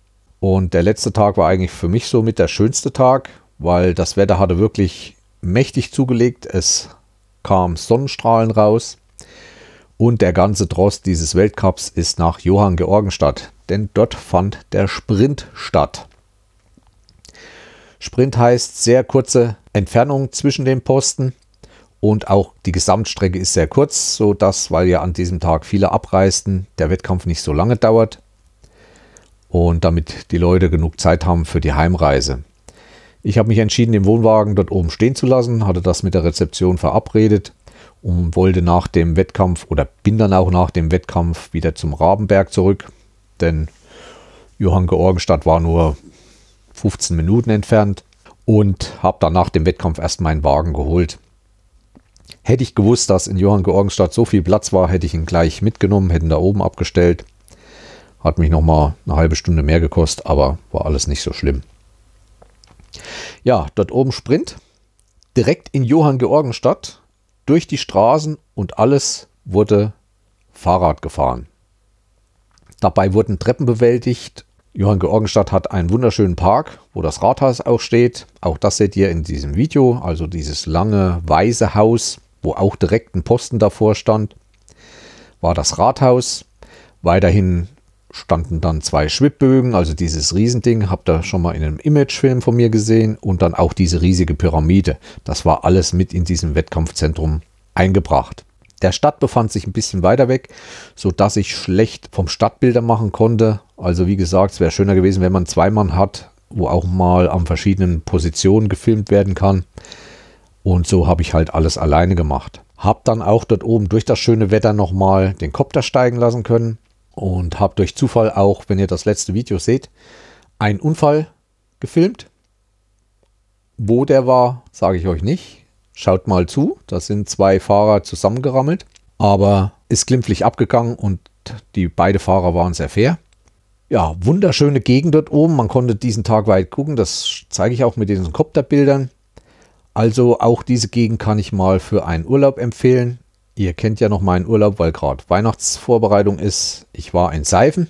Und der letzte Tag war eigentlich für mich somit der schönste Tag, weil das Wetter hatte wirklich mächtig zugelegt. Es kam Sonnenstrahlen raus. Und der ganze Trost dieses Weltcups ist nach Johann Georgenstadt, denn dort fand der Sprint statt. Sprint heißt sehr kurze Entfernung zwischen den Posten. Und auch die Gesamtstrecke ist sehr kurz, so dass, weil ja an diesem Tag viele abreisten, der Wettkampf nicht so lange dauert. Und damit die Leute genug Zeit haben für die Heimreise. Ich habe mich entschieden, den Wohnwagen dort oben stehen zu lassen, hatte das mit der Rezeption verabredet und wollte nach dem Wettkampf oder bin dann auch nach dem Wettkampf wieder zum Rabenberg zurück, denn Johann Georgenstadt war nur 15 Minuten entfernt und habe dann nach dem Wettkampf erst meinen Wagen geholt. Hätte ich gewusst, dass in Johann Georgenstadt so viel Platz war, hätte ich ihn gleich mitgenommen, hätten da oben abgestellt. Hat mich nochmal eine halbe Stunde mehr gekostet, aber war alles nicht so schlimm. Ja, dort oben Sprint. Direkt in Johann Georgenstadt, durch die Straßen und alles wurde Fahrrad gefahren. Dabei wurden Treppen bewältigt. Johann Georgenstadt hat einen wunderschönen Park, wo das Rathaus auch steht. Auch das seht ihr in diesem Video, also dieses lange weiße Haus wo auch direkt ein Posten davor stand, war das Rathaus. Weiterhin standen dann zwei Schwibbögen, also dieses Riesending, habt ihr schon mal in einem Imagefilm von mir gesehen und dann auch diese riesige Pyramide. Das war alles mit in diesem Wettkampfzentrum eingebracht. Der Stadt befand sich ein bisschen weiter weg, so dass ich schlecht vom Stadtbilder machen konnte. Also wie gesagt, es wäre schöner gewesen, wenn man zwei Mann hat wo auch mal an verschiedenen Positionen gefilmt werden kann. Und so habe ich halt alles alleine gemacht. Hab dann auch dort oben durch das schöne Wetter nochmal den Kopter steigen lassen können und habe durch Zufall auch, wenn ihr das letzte Video seht, einen Unfall gefilmt. Wo der war, sage ich euch nicht. Schaut mal zu, da sind zwei Fahrer zusammengerammelt, aber ist glimpflich abgegangen und die beide Fahrer waren sehr fair. Ja, wunderschöne Gegend dort oben. Man konnte diesen Tag weit gucken. Das zeige ich auch mit diesen Kopterbildern. Also auch diese Gegend kann ich mal für einen Urlaub empfehlen. Ihr kennt ja noch meinen Urlaub, weil gerade Weihnachtsvorbereitung ist. Ich war in Seifen.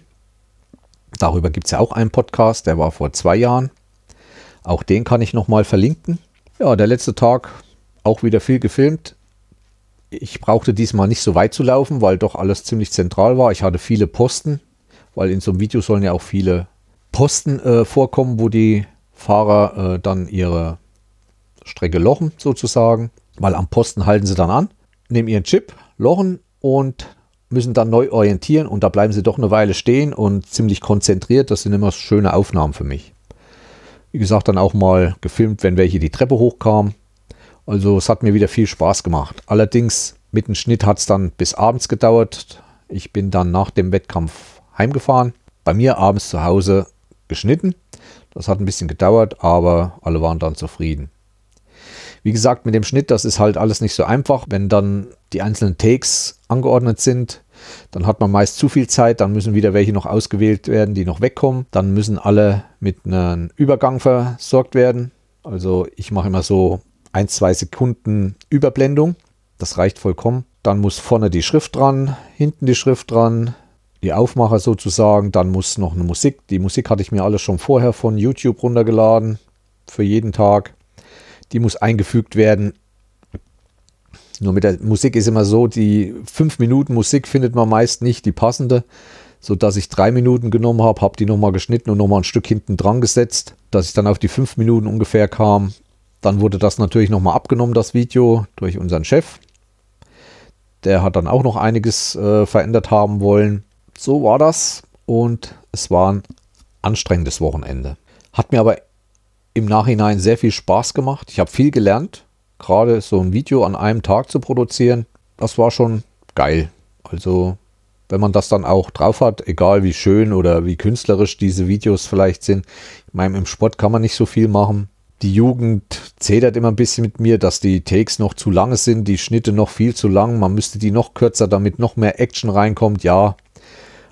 Darüber gibt es ja auch einen Podcast, der war vor zwei Jahren. Auch den kann ich nochmal verlinken. Ja, der letzte Tag auch wieder viel gefilmt. Ich brauchte diesmal nicht so weit zu laufen, weil doch alles ziemlich zentral war. Ich hatte viele Posten, weil in so einem Video sollen ja auch viele Posten äh, vorkommen, wo die Fahrer äh, dann ihre Strecke lochen sozusagen, weil am Posten halten sie dann an, nehmen ihren Chip, lochen und müssen dann neu orientieren und da bleiben sie doch eine Weile stehen und ziemlich konzentriert. Das sind immer schöne Aufnahmen für mich. Wie gesagt, dann auch mal gefilmt, wenn welche die Treppe hochkamen. Also es hat mir wieder viel Spaß gemacht. Allerdings mit dem Schnitt hat es dann bis abends gedauert. Ich bin dann nach dem Wettkampf heimgefahren. Bei mir abends zu Hause geschnitten. Das hat ein bisschen gedauert, aber alle waren dann zufrieden. Wie gesagt, mit dem Schnitt, das ist halt alles nicht so einfach. Wenn dann die einzelnen Takes angeordnet sind, dann hat man meist zu viel Zeit, dann müssen wieder welche noch ausgewählt werden, die noch wegkommen. Dann müssen alle mit einem Übergang versorgt werden. Also ich mache immer so ein, zwei Sekunden Überblendung. Das reicht vollkommen. Dann muss vorne die Schrift dran, hinten die Schrift dran, die Aufmacher sozusagen. Dann muss noch eine Musik. Die Musik hatte ich mir alles schon vorher von YouTube runtergeladen. Für jeden Tag die muss eingefügt werden. Nur mit der Musik ist immer so, die fünf Minuten Musik findet man meist nicht die passende, sodass ich drei Minuten genommen habe, habe die nochmal geschnitten und nochmal ein Stück hinten dran gesetzt, dass ich dann auf die fünf Minuten ungefähr kam. Dann wurde das natürlich nochmal abgenommen, das Video, durch unseren Chef. Der hat dann auch noch einiges äh, verändert haben wollen. So war das und es war ein anstrengendes Wochenende. Hat mir aber im Nachhinein sehr viel Spaß gemacht. Ich habe viel gelernt. Gerade so ein Video an einem Tag zu produzieren, das war schon geil. Also wenn man das dann auch drauf hat, egal wie schön oder wie künstlerisch diese Videos vielleicht sind. Ich meine, im Sport kann man nicht so viel machen. Die Jugend zedert immer ein bisschen mit mir, dass die Takes noch zu lange sind, die Schnitte noch viel zu lang. Man müsste die noch kürzer, damit noch mehr Action reinkommt. Ja,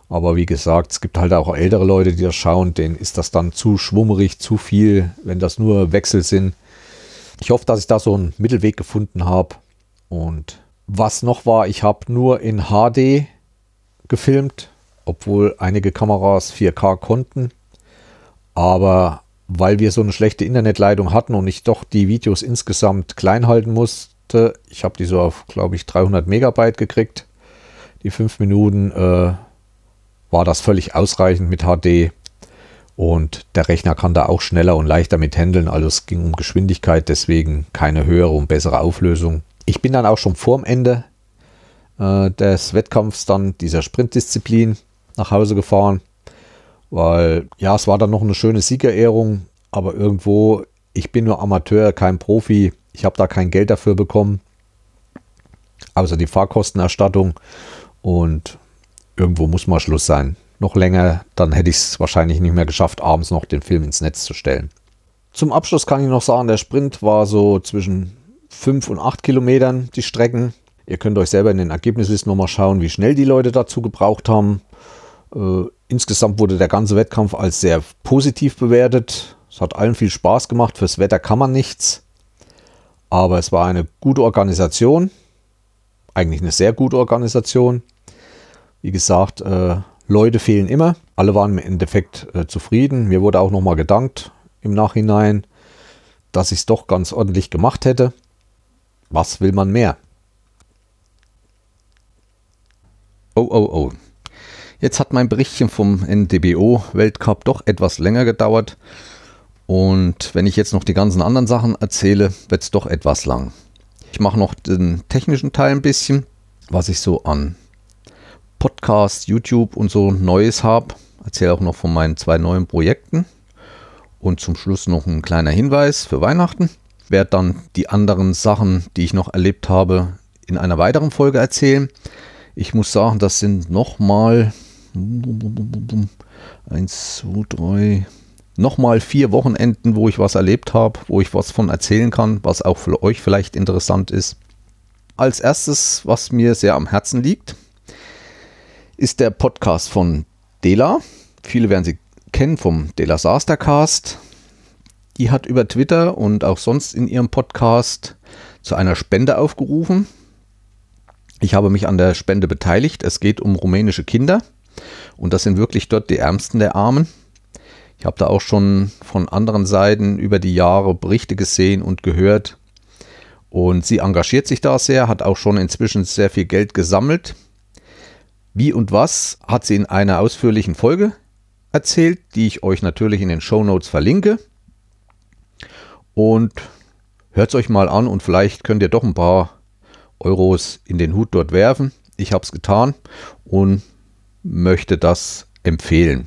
aber wie gesagt, es gibt halt auch ältere Leute, die das schauen, denen ist das dann zu schwummerig, zu viel, wenn das nur Wechsel sind. Ich hoffe, dass ich da so einen Mittelweg gefunden habe. Und was noch war, ich habe nur in HD gefilmt, obwohl einige Kameras 4K konnten. Aber weil wir so eine schlechte Internetleitung hatten und ich doch die Videos insgesamt klein halten musste, ich habe die so auf, glaube ich, 300 Megabyte gekriegt, die 5 Minuten, äh, war das völlig ausreichend mit HD. Und der Rechner kann da auch schneller und leichter mit handeln. Also es ging um Geschwindigkeit, deswegen keine höhere und bessere Auflösung. Ich bin dann auch schon vorm Ende äh, des Wettkampfs dann dieser Sprintdisziplin nach Hause gefahren. Weil ja, es war dann noch eine schöne Siegerehrung, aber irgendwo, ich bin nur Amateur, kein Profi. Ich habe da kein Geld dafür bekommen. Außer die Fahrkostenerstattung. Und irgendwo muss mal Schluss sein. Noch länger, dann hätte ich es wahrscheinlich nicht mehr geschafft, abends noch den Film ins Netz zu stellen. Zum Abschluss kann ich noch sagen, der Sprint war so zwischen 5 und 8 Kilometern die Strecken. Ihr könnt euch selber in den Ergebnislisten nochmal schauen, wie schnell die Leute dazu gebraucht haben. Äh, insgesamt wurde der ganze Wettkampf als sehr positiv bewertet. Es hat allen viel Spaß gemacht. Fürs Wetter kann man nichts. Aber es war eine gute Organisation. Eigentlich eine sehr gute Organisation. Wie gesagt, äh, Leute fehlen immer. Alle waren im Endeffekt äh, zufrieden. Mir wurde auch nochmal gedankt im Nachhinein, dass ich es doch ganz ordentlich gemacht hätte. Was will man mehr? Oh, oh, oh. Jetzt hat mein Berichtchen vom NDBO Weltcup doch etwas länger gedauert. Und wenn ich jetzt noch die ganzen anderen Sachen erzähle, wird es doch etwas lang. Ich mache noch den technischen Teil ein bisschen, was ich so an Podcast, YouTube und so Neues habe. Erzähle auch noch von meinen zwei neuen Projekten. Und zum Schluss noch ein kleiner Hinweis für Weihnachten. Ich werde dann die anderen Sachen, die ich noch erlebt habe, in einer weiteren Folge erzählen. Ich muss sagen, das sind nochmal 1, 2, 3, nochmal vier Wochenenden, wo ich was erlebt habe, wo ich was von erzählen kann, was auch für euch vielleicht interessant ist. Als erstes, was mir sehr am Herzen liegt, ist der Podcast von Dela. Viele werden sie kennen vom Dela Sastercast. Die hat über Twitter und auch sonst in ihrem Podcast zu einer Spende aufgerufen. Ich habe mich an der Spende beteiligt. Es geht um rumänische Kinder und das sind wirklich dort die Ärmsten der Armen. Ich habe da auch schon von anderen Seiten über die Jahre Berichte gesehen und gehört, und sie engagiert sich da sehr, hat auch schon inzwischen sehr viel Geld gesammelt. Wie und was hat sie in einer ausführlichen Folge erzählt, die ich euch natürlich in den Show Notes verlinke. Und hört es euch mal an und vielleicht könnt ihr doch ein paar Euros in den Hut dort werfen. Ich habe es getan und möchte das empfehlen.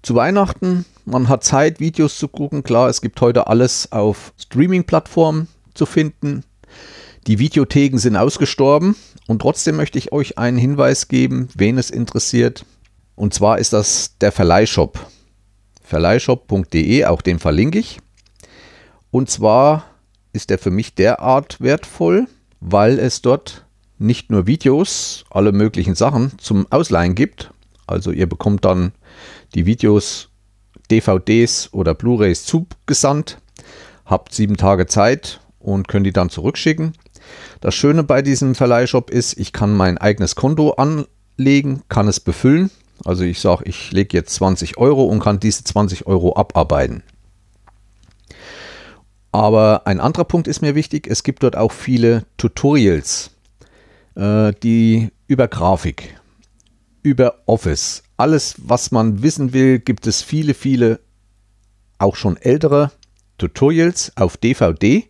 Zu Weihnachten, man hat Zeit, Videos zu gucken. Klar, es gibt heute alles auf Streaming-Plattformen zu finden. Die Videotheken sind ausgestorben und trotzdem möchte ich euch einen Hinweis geben, wen es interessiert. Und zwar ist das der Verleihshop. Verleihshop.de, auch den verlinke ich. Und zwar ist der für mich derart wertvoll, weil es dort nicht nur Videos, alle möglichen Sachen zum Ausleihen gibt. Also ihr bekommt dann die Videos, DVDs oder Blu-rays zugesandt, habt sieben Tage Zeit und könnt die dann zurückschicken. Das Schöne bei diesem Verleihshop ist, ich kann mein eigenes Konto anlegen, kann es befüllen. Also ich sage, ich lege jetzt 20 Euro und kann diese 20 Euro abarbeiten. Aber ein anderer Punkt ist mir wichtig, es gibt dort auch viele Tutorials, äh, die über Grafik, über Office, alles, was man wissen will, gibt es viele, viele, auch schon ältere Tutorials auf DVD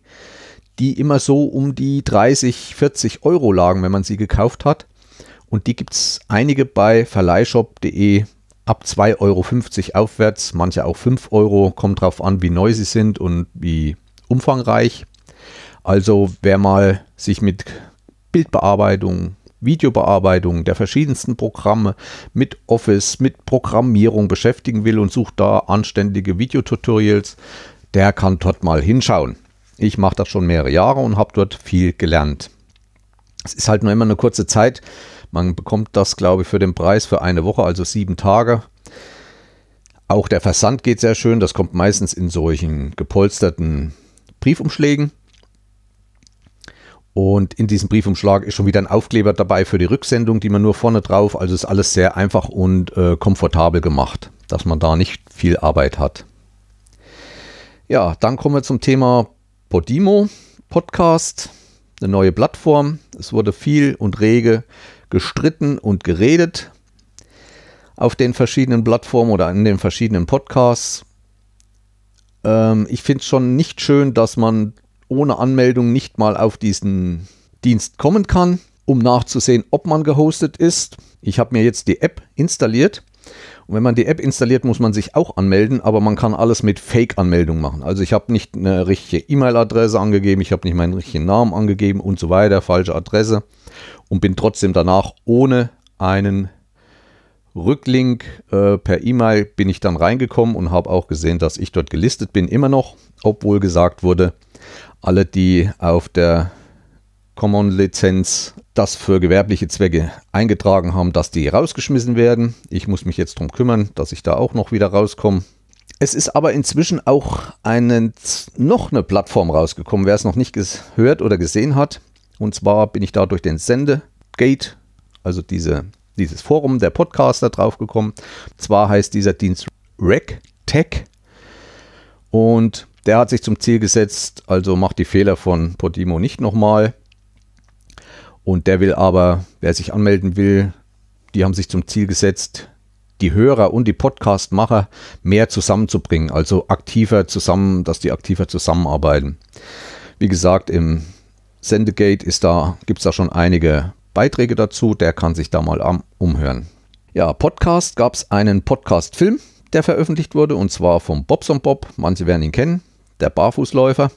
die immer so um die 30, 40 Euro lagen, wenn man sie gekauft hat. Und die gibt es einige bei verleihshop.de ab 2,50 Euro aufwärts, manche auch 5 Euro, kommt drauf an, wie neu sie sind und wie umfangreich. Also wer mal sich mit Bildbearbeitung, Videobearbeitung der verschiedensten Programme mit Office, mit Programmierung beschäftigen will und sucht da anständige Videotutorials, der kann dort mal hinschauen. Ich mache das schon mehrere Jahre und habe dort viel gelernt. Es ist halt nur immer eine kurze Zeit. Man bekommt das, glaube ich, für den Preis für eine Woche, also sieben Tage. Auch der Versand geht sehr schön. Das kommt meistens in solchen gepolsterten Briefumschlägen. Und in diesem Briefumschlag ist schon wieder ein Aufkleber dabei für die Rücksendung, die man nur vorne drauf. Also ist alles sehr einfach und äh, komfortabel gemacht, dass man da nicht viel Arbeit hat. Ja, dann kommen wir zum Thema Podimo Podcast, eine neue Plattform. Es wurde viel und rege gestritten und geredet auf den verschiedenen Plattformen oder in den verschiedenen Podcasts. Ähm, ich finde es schon nicht schön, dass man ohne Anmeldung nicht mal auf diesen Dienst kommen kann, um nachzusehen, ob man gehostet ist. Ich habe mir jetzt die App installiert und wenn man die App installiert, muss man sich auch anmelden, aber man kann alles mit Fake-Anmeldung machen. Also ich habe nicht eine richtige E-Mail-Adresse angegeben, ich habe nicht meinen richtigen Namen angegeben und so weiter, falsche Adresse und bin trotzdem danach ohne einen Rücklink äh, per E-Mail bin ich dann reingekommen und habe auch gesehen, dass ich dort gelistet bin, immer noch, obwohl gesagt wurde, alle, die auf der Common-Lizenz das für gewerbliche Zwecke eingetragen haben, dass die rausgeschmissen werden. Ich muss mich jetzt darum kümmern, dass ich da auch noch wieder rauskomme. Es ist aber inzwischen auch eine, noch eine Plattform rausgekommen, wer es noch nicht gehört oder gesehen hat. Und zwar bin ich da durch den Sendegate, also diese, dieses Forum der Podcaster draufgekommen. Zwar heißt dieser Dienst RecTech und der hat sich zum Ziel gesetzt, also macht die Fehler von Podimo nicht nochmal. Und der will aber, wer sich anmelden will, die haben sich zum Ziel gesetzt, die Hörer und die Podcastmacher mehr zusammenzubringen, also aktiver zusammen, dass die aktiver zusammenarbeiten. Wie gesagt, im Sendegate da, gibt es da schon einige Beiträge dazu, der kann sich da mal umhören. Ja, Podcast gab es einen Podcast-Film, der veröffentlicht wurde, und zwar vom Bobson Bob. Manche werden ihn kennen, der Barfußläufer.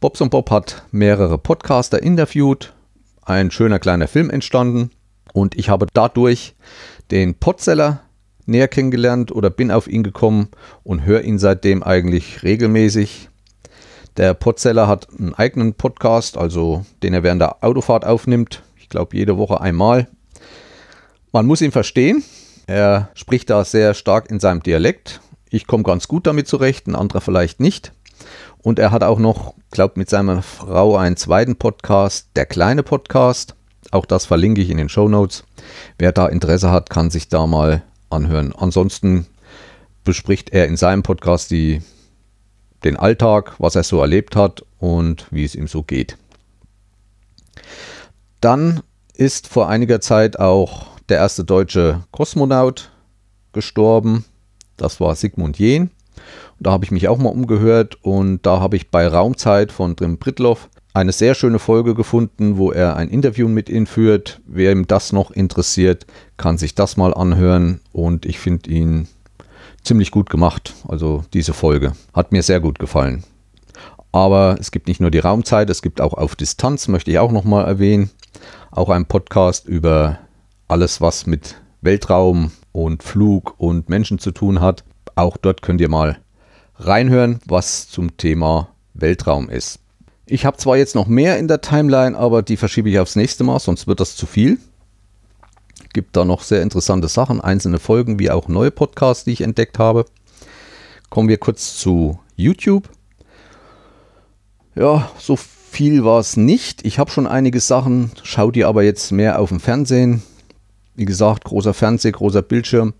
Bobson Bob hat mehrere Podcaster interviewt, ein schöner kleiner Film entstanden und ich habe dadurch den Podseller näher kennengelernt oder bin auf ihn gekommen und höre ihn seitdem eigentlich regelmäßig. Der Podseller hat einen eigenen Podcast, also den er während der Autofahrt aufnimmt. Ich glaube jede Woche einmal. Man muss ihn verstehen. Er spricht da sehr stark in seinem Dialekt. Ich komme ganz gut damit zurecht, ein anderer vielleicht nicht. Und er hat auch noch, glaube mit seiner Frau einen zweiten Podcast, der kleine Podcast. Auch das verlinke ich in den Show Notes. Wer da Interesse hat, kann sich da mal anhören. Ansonsten bespricht er in seinem Podcast die, den Alltag, was er so erlebt hat und wie es ihm so geht. Dann ist vor einiger Zeit auch der erste deutsche Kosmonaut gestorben. Das war Sigmund Jähn. Da habe ich mich auch mal umgehört und da habe ich bei Raumzeit von Drim Britloff eine sehr schöne Folge gefunden, wo er ein Interview mit ihm führt. Wer ihm das noch interessiert, kann sich das mal anhören und ich finde ihn ziemlich gut gemacht. Also diese Folge hat mir sehr gut gefallen. Aber es gibt nicht nur die Raumzeit, es gibt auch auf Distanz, möchte ich auch nochmal erwähnen, auch ein Podcast über alles, was mit Weltraum und Flug und Menschen zu tun hat. Auch dort könnt ihr mal reinhören, was zum Thema Weltraum ist. Ich habe zwar jetzt noch mehr in der Timeline, aber die verschiebe ich aufs nächste Mal, sonst wird das zu viel. Gibt da noch sehr interessante Sachen, einzelne Folgen wie auch neue Podcasts, die ich entdeckt habe. Kommen wir kurz zu YouTube. Ja, so viel war es nicht. Ich habe schon einige Sachen, schau die aber jetzt mehr auf dem Fernsehen. Wie gesagt, großer Fernseher, großer Bildschirm.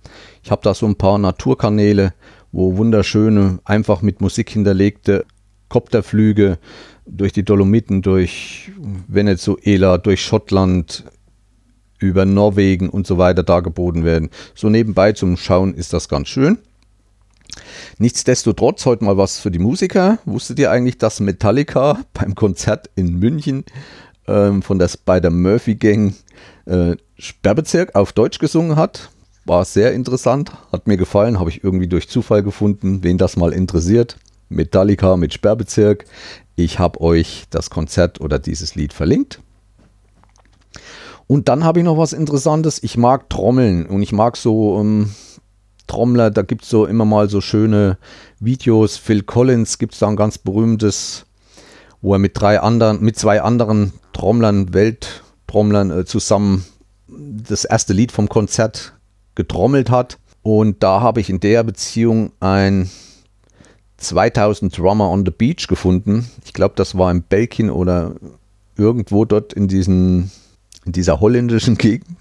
Ich habe da so ein paar Naturkanäle, wo wunderschöne, einfach mit Musik hinterlegte Kopterflüge durch die Dolomiten, durch Venezuela, durch Schottland, über Norwegen und so weiter dargeboten werden. So nebenbei zum Schauen ist das ganz schön. Nichtsdestotrotz heute mal was für die Musiker. Wusstet ihr eigentlich, dass Metallica beim Konzert in München ähm, von der Spider Murphy Gang äh, Sperrbezirk auf Deutsch gesungen hat? War sehr interessant, hat mir gefallen, habe ich irgendwie durch Zufall gefunden, wen das mal interessiert. Metallica mit Sperrbezirk. Ich habe euch das Konzert oder dieses Lied verlinkt. Und dann habe ich noch was Interessantes. Ich mag Trommeln und ich mag so ähm, Trommler. Da gibt es so immer mal so schöne Videos. Phil Collins gibt es da ein ganz berühmtes, wo er mit drei anderen, mit zwei anderen Trommlern, Welttrommlern äh, zusammen das erste Lied vom Konzert getrommelt hat. Und da habe ich in der Beziehung ein 2000 Drummer on the Beach gefunden. Ich glaube, das war in Belgien oder irgendwo dort in, diesen, in dieser holländischen Gegend.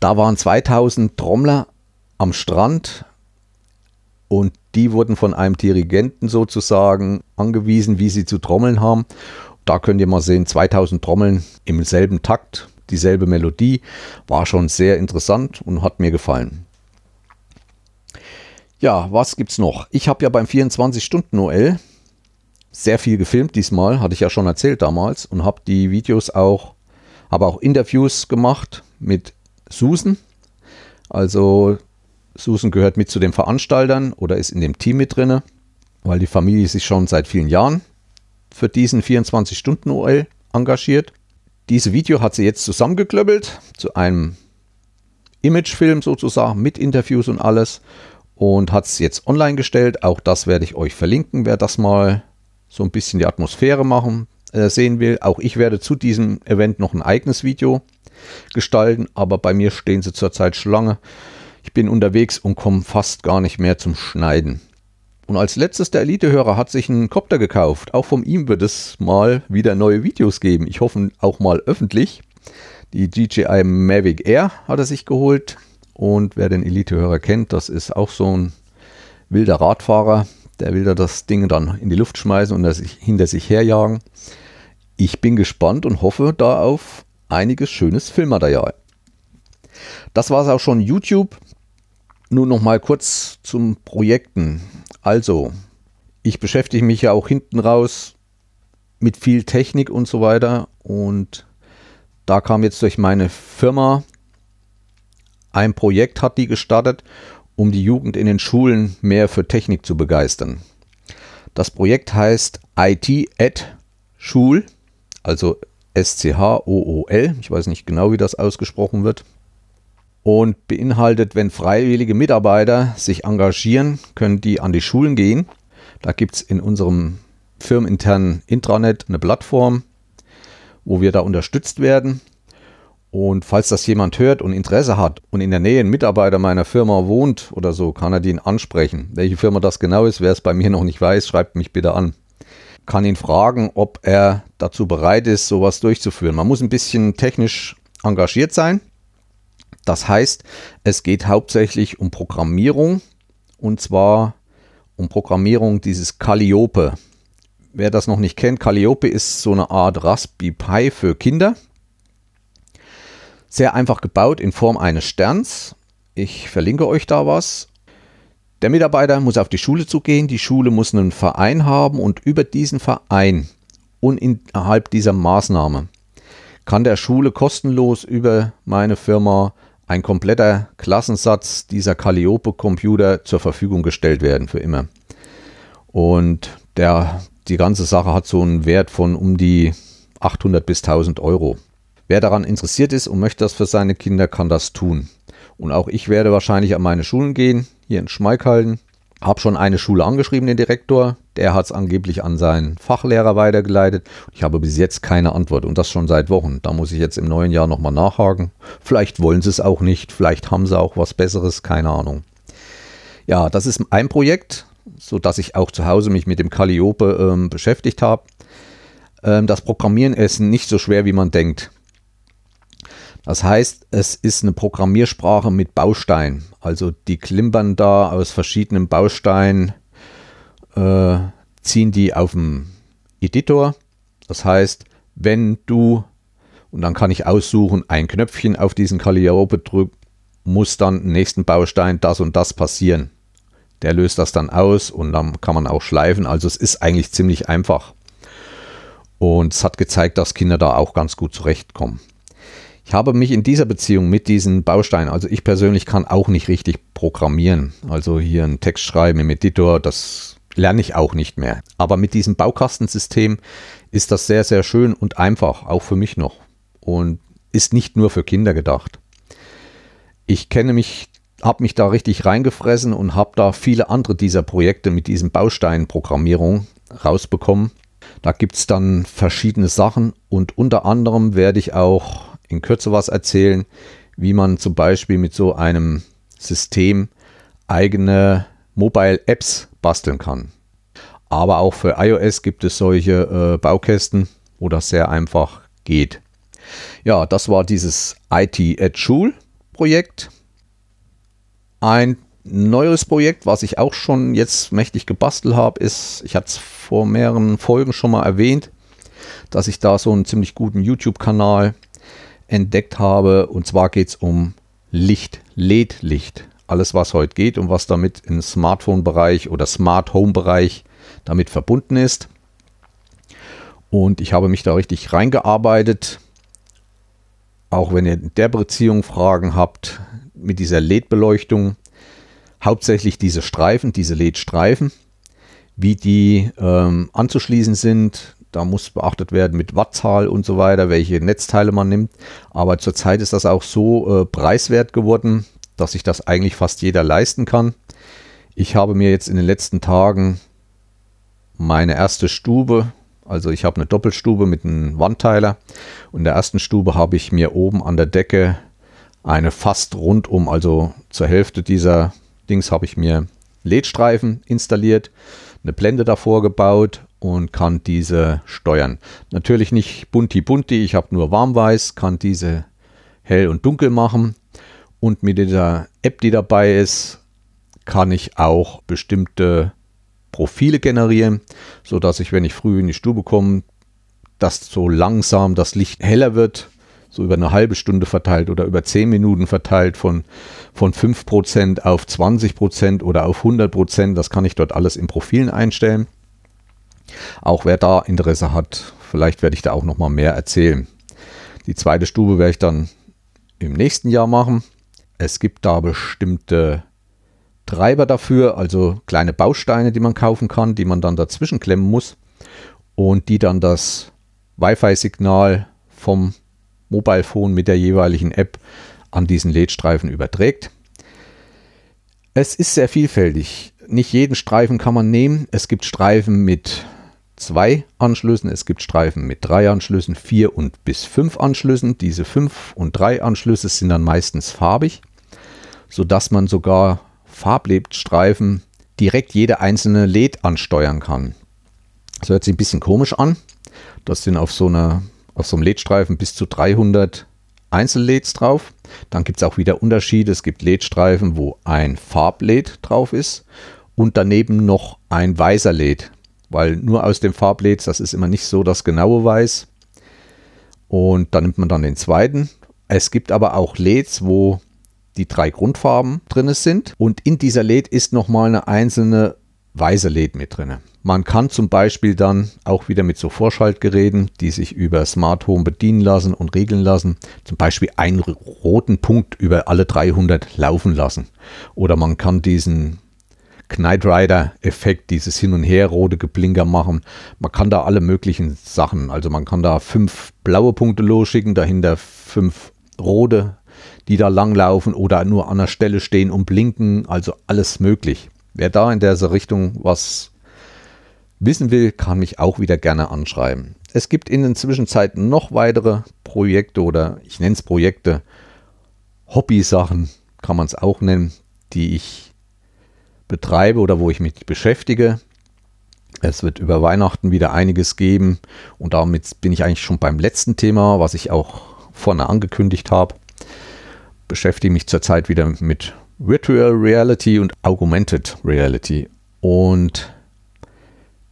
Da waren 2000 Trommler am Strand und die wurden von einem Dirigenten sozusagen angewiesen, wie sie zu trommeln haben. Da könnt ihr mal sehen, 2000 Trommeln im selben Takt, dieselbe Melodie, war schon sehr interessant und hat mir gefallen. Ja, was gibt's noch? Ich habe ja beim 24-Stunden-OL sehr viel gefilmt diesmal, hatte ich ja schon erzählt damals und habe die Videos auch, habe auch Interviews gemacht mit Susan. Also Susan gehört mit zu den Veranstaltern oder ist in dem Team mit drinne, weil die Familie sich schon seit vielen Jahren für diesen 24-Stunden-OL engagiert. Diese Video hat sie jetzt zusammengeklöppelt zu einem Imagefilm sozusagen mit Interviews und alles und hat es jetzt online gestellt. Auch das werde ich euch verlinken, wer das mal so ein bisschen die Atmosphäre machen äh, sehen will. Auch ich werde zu diesem Event noch ein eigenes Video gestalten, aber bei mir stehen sie zurzeit Schlange. Ich bin unterwegs und komme fast gar nicht mehr zum Schneiden. Und als letztes der Elite-Hörer hat sich einen Copter gekauft. Auch von ihm wird es mal wieder neue Videos geben. Ich hoffe auch mal öffentlich. Die DJI Mavic Air hat er sich geholt. Und wer den Elite-Hörer kennt, das ist auch so ein wilder Radfahrer. Der will da das Ding dann in die Luft schmeißen und das hinter sich herjagen. Ich bin gespannt und hoffe da auf einiges schönes Filmmaterial. Das war es auch schon YouTube. Nun noch mal kurz zum Projekten. Also, ich beschäftige mich ja auch hinten raus mit viel Technik und so weiter und da kam jetzt durch meine Firma ein Projekt hat die gestartet um die Jugend in den Schulen mehr für Technik zu begeistern. Das Projekt heißt IT at Schul, also S-C-H-O-O-L. Ich weiß nicht genau, wie das ausgesprochen wird. Und beinhaltet, wenn freiwillige Mitarbeiter sich engagieren, können die an die Schulen gehen. Da gibt es in unserem firmeninternen Intranet eine Plattform, wo wir da unterstützt werden. Und falls das jemand hört und Interesse hat und in der Nähe ein Mitarbeiter meiner Firma wohnt oder so, kann er den ansprechen. Welche Firma das genau ist, wer es bei mir noch nicht weiß, schreibt mich bitte an. Kann ihn fragen, ob er dazu bereit ist, sowas durchzuführen. Man muss ein bisschen technisch engagiert sein. Das heißt, es geht hauptsächlich um Programmierung und zwar um Programmierung dieses Calliope. Wer das noch nicht kennt, Calliope ist so eine Art Raspberry Pi für Kinder. Sehr einfach gebaut in Form eines Sterns. Ich verlinke euch da was. Der Mitarbeiter muss auf die Schule zugehen. Die Schule muss einen Verein haben und über diesen Verein und innerhalb dieser Maßnahme kann der Schule kostenlos über meine Firma ein kompletter Klassensatz dieser Calliope-Computer zur Verfügung gestellt werden für immer. Und der, die ganze Sache hat so einen Wert von um die 800 bis 1000 Euro. Wer daran interessiert ist und möchte das für seine Kinder, kann das tun. Und auch ich werde wahrscheinlich an meine Schulen gehen, hier in Schmeikhalden. Habe schon eine Schule angeschrieben, den Direktor. Der hat es angeblich an seinen Fachlehrer weitergeleitet. Ich habe bis jetzt keine Antwort und das schon seit Wochen. Da muss ich jetzt im neuen Jahr nochmal nachhaken. Vielleicht wollen sie es auch nicht, vielleicht haben sie auch was Besseres, keine Ahnung. Ja, das ist ein Projekt, sodass ich auch zu Hause mich mit dem Calliope ähm, beschäftigt habe. Ähm, das Programmieren ist nicht so schwer, wie man denkt. Das heißt, es ist eine Programmiersprache mit Bausteinen. Also die klimpern da aus verschiedenen Bausteinen, äh, ziehen die auf dem Editor. Das heißt, wenn du, und dann kann ich aussuchen, ein Knöpfchen auf diesen Calliope drücken, muss dann im nächsten Baustein das und das passieren. Der löst das dann aus und dann kann man auch schleifen. Also es ist eigentlich ziemlich einfach. Und es hat gezeigt, dass Kinder da auch ganz gut zurechtkommen. Ich habe mich in dieser Beziehung mit diesen Bausteinen, also ich persönlich kann auch nicht richtig programmieren. Also hier einen Text schreiben im Editor, das lerne ich auch nicht mehr. Aber mit diesem Baukastensystem ist das sehr, sehr schön und einfach, auch für mich noch. Und ist nicht nur für Kinder gedacht. Ich kenne mich, habe mich da richtig reingefressen und habe da viele andere dieser Projekte mit diesen Bausteinprogrammierung rausbekommen. Da gibt es dann verschiedene Sachen und unter anderem werde ich auch in Kürze was erzählen, wie man zum Beispiel mit so einem System eigene Mobile Apps basteln kann. Aber auch für iOS gibt es solche äh, Baukästen, wo das sehr einfach geht. Ja, das war dieses IT at Schul Projekt. Ein neues Projekt, was ich auch schon jetzt mächtig gebastelt habe, ist, ich hatte es vor mehreren Folgen schon mal erwähnt, dass ich da so einen ziemlich guten YouTube-Kanal entdeckt habe. Und zwar geht es um Licht, LED-Licht. Alles, was heute geht und was damit im Smartphone-Bereich oder Smart Home-Bereich damit verbunden ist. Und ich habe mich da richtig reingearbeitet. Auch wenn ihr in der Beziehung Fragen habt mit dieser LED-Beleuchtung, hauptsächlich diese Streifen, diese LED-Streifen, wie die ähm, anzuschließen sind, da muss beachtet werden mit Wattzahl und so weiter, welche Netzteile man nimmt. Aber zurzeit ist das auch so äh, preiswert geworden, dass sich das eigentlich fast jeder leisten kann. Ich habe mir jetzt in den letzten Tagen meine erste Stube, also ich habe eine Doppelstube mit einem Wandteiler. Und in der ersten Stube habe ich mir oben an der Decke eine fast rundum, also zur Hälfte dieser Dings habe ich mir LED-Streifen installiert, eine Blende davor gebaut und kann diese steuern. Natürlich nicht bunti bunti, ich habe nur warmweiß, kann diese hell und dunkel machen und mit dieser App, die dabei ist, kann ich auch bestimmte Profile generieren, so dass ich, wenn ich früh in die Stube komme, dass so langsam das Licht heller wird, so über eine halbe Stunde verteilt oder über 10 Minuten verteilt von, von 5% auf 20% oder auf 100%. Das kann ich dort alles in Profilen einstellen. Auch wer da Interesse hat, vielleicht werde ich da auch noch mal mehr erzählen. Die zweite Stube werde ich dann im nächsten Jahr machen. Es gibt da bestimmte Treiber dafür, also kleine Bausteine, die man kaufen kann, die man dann dazwischen klemmen muss und die dann das Wi-Fi-Signal vom Mobile Phone mit der jeweiligen App an diesen LED-Streifen überträgt. Es ist sehr vielfältig. Nicht jeden Streifen kann man nehmen. Es gibt Streifen mit zwei Anschlüssen, es gibt Streifen mit drei Anschlüssen, vier und bis fünf Anschlüssen. Diese fünf und drei Anschlüsse sind dann meistens farbig, sodass man sogar Farblebstreifen direkt jede einzelne LED ansteuern kann. Das hört sich ein bisschen komisch an. Das sind auf so, einer, auf so einem LED-Streifen bis zu 300 Einzel-LEDs drauf. Dann gibt es auch wieder Unterschiede. Es gibt LED-Streifen, wo ein Farb-LED drauf ist und daneben noch ein weißer LED. Weil nur aus dem Farb-LED, das ist immer nicht so das genaue Weiß. Und dann nimmt man dann den zweiten. Es gibt aber auch LEDs, wo die drei Grundfarben drin sind. Und in dieser LED ist nochmal eine einzelne weiße LED mit drin. Man kann zum Beispiel dann auch wieder mit so Vorschaltgeräten, die sich über Smart Home bedienen lassen und regeln lassen, zum Beispiel einen roten Punkt über alle 300 laufen lassen. Oder man kann diesen Knight Rider Effekt, dieses Hin und Her rote Geblinker machen. Man kann da alle möglichen Sachen, also man kann da fünf blaue Punkte losschicken, dahinter fünf rote, die da langlaufen oder nur an der Stelle stehen und blinken, also alles möglich. Wer da in dieser Richtung was wissen will, kann mich auch wieder gerne anschreiben. Es gibt in der Zwischenzeit noch weitere Projekte oder ich nenne es Projekte, Hobby-Sachen kann man es auch nennen, die ich betreibe oder wo ich mich beschäftige. Es wird über Weihnachten wieder einiges geben und damit bin ich eigentlich schon beim letzten Thema, was ich auch vorne angekündigt habe. Beschäftige mich zurzeit wieder mit Virtual Reality und Augmented Reality und